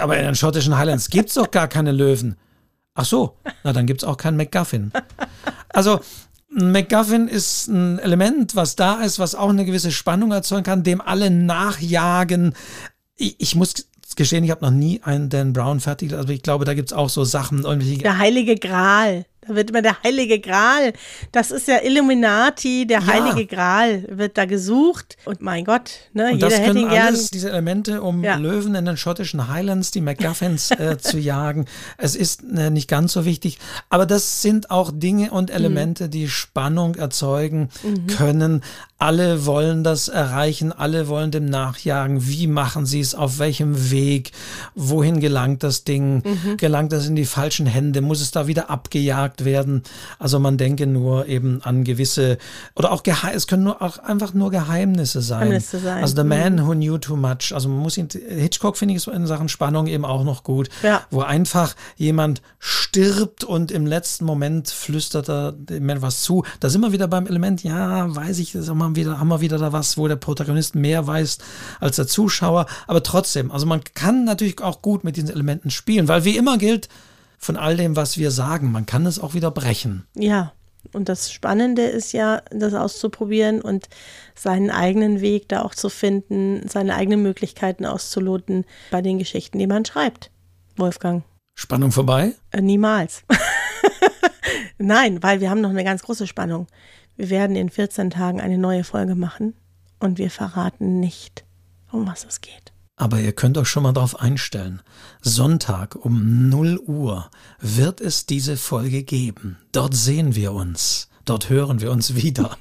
Aber in den schottischen Highlands gibt es doch gar keine Löwen. Ach so, na dann gibt es auch keinen MacGuffin. Also ein MacGuffin ist ein Element, was da ist, was auch eine gewisse Spannung erzeugen kann, dem alle nachjagen, ich, ich muss gestehen, ich habe noch nie einen Dan Brown fertig, aber ich glaube, da gibt es auch so Sachen. Der heilige Gral. Da wird immer der heilige Gral. Das ist ja Illuminati, der ja. heilige Gral wird da gesucht. Und mein Gott, ne, und jeder das hätte ihn gern. Alles, diese Elemente, um ja. Löwen in den schottischen Highlands, die MacGuffins äh, [laughs] zu jagen. Es ist äh, nicht ganz so wichtig, aber das sind auch Dinge und Elemente, mhm. die Spannung erzeugen mhm. können. Alle wollen das erreichen, alle wollen dem nachjagen. Wie machen sie es? Auf welchem Weg? Wohin gelangt das Ding? Mhm. Gelangt das in die falschen Hände? Muss es da wieder abgejagt werden? Also man denke nur eben an gewisse oder auch Geheim, es können nur auch einfach nur Geheimnisse sein. Geheimnisse sein. Also The Man mhm. Who Knew Too Much. Also man muss ihn, Hitchcock finde ich in Sachen Spannung eben auch noch gut, ja. wo einfach jemand stirbt und im letzten Moment flüstert er dem was zu. Da sind wir wieder beim Element, ja, weiß ich, haben, wieder, haben wir wieder da was, wo der Protagonist mehr weiß als der Zuschauer. Aber trotzdem, also man kann natürlich auch gut mit diesen Elementen spielen, weil wie immer gilt, von all dem, was wir sagen, man kann es auch wieder brechen. Ja, und das Spannende ist ja, das auszuprobieren und seinen eigenen Weg da auch zu finden, seine eigenen Möglichkeiten auszuloten bei den Geschichten, die man schreibt. Wolfgang. Spannung vorbei? Äh, niemals. [laughs] Nein, weil wir haben noch eine ganz große Spannung. Wir werden in 14 Tagen eine neue Folge machen und wir verraten nicht, um was es geht. Aber ihr könnt euch schon mal darauf einstellen. Sonntag um 0 Uhr wird es diese Folge geben. Dort sehen wir uns. Dort hören wir uns wieder.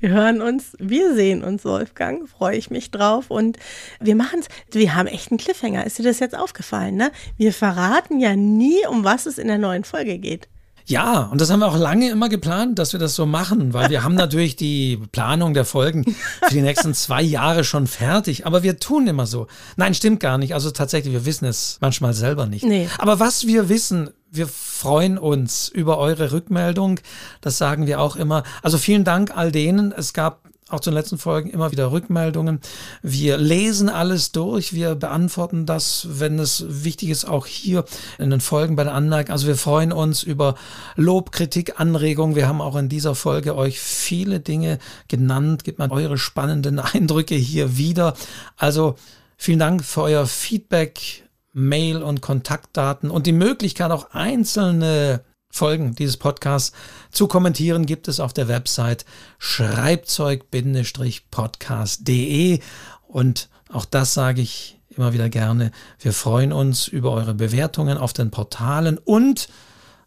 Wir hören uns, wir sehen uns, Wolfgang, freue ich mich drauf. Und wir machen es, wir haben echt einen Cliffhanger. Ist dir das jetzt aufgefallen, ne? Wir verraten ja nie, um was es in der neuen Folge geht. Ja, und das haben wir auch lange immer geplant, dass wir das so machen, weil wir haben natürlich die Planung der Folgen für die nächsten zwei Jahre schon fertig, aber wir tun immer so. Nein, stimmt gar nicht. Also tatsächlich, wir wissen es manchmal selber nicht. Nee. Aber was wir wissen, wir freuen uns über eure Rückmeldung. Das sagen wir auch immer. Also vielen Dank all denen. Es gab auch zu den letzten Folgen immer wieder Rückmeldungen. Wir lesen alles durch, wir beantworten das, wenn es wichtig ist, auch hier in den Folgen bei der Anmerkung. Also wir freuen uns über Lob, Kritik, Anregungen. Wir haben auch in dieser Folge euch viele Dinge genannt. Gebt mal eure spannenden [laughs] Eindrücke hier wieder. Also vielen Dank für euer Feedback, Mail und Kontaktdaten und die Möglichkeit auch einzelne Folgen dieses Podcasts zu kommentieren gibt es auf der Website schreibzeug-podcast.de und auch das sage ich immer wieder gerne. Wir freuen uns über eure Bewertungen auf den Portalen und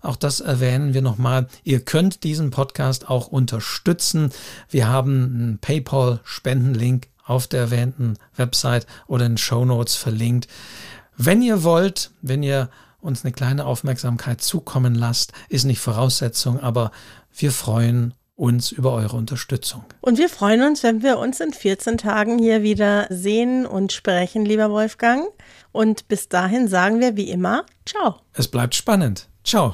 auch das erwähnen wir nochmal. Ihr könnt diesen Podcast auch unterstützen. Wir haben einen PayPal-Spendenlink auf der erwähnten Website oder in Show Notes verlinkt. Wenn ihr wollt, wenn ihr uns eine kleine Aufmerksamkeit zukommen lasst, ist nicht Voraussetzung, aber wir freuen uns über eure Unterstützung. Und wir freuen uns, wenn wir uns in 14 Tagen hier wieder sehen und sprechen, lieber Wolfgang. Und bis dahin sagen wir wie immer, ciao. Es bleibt spannend. Ciao.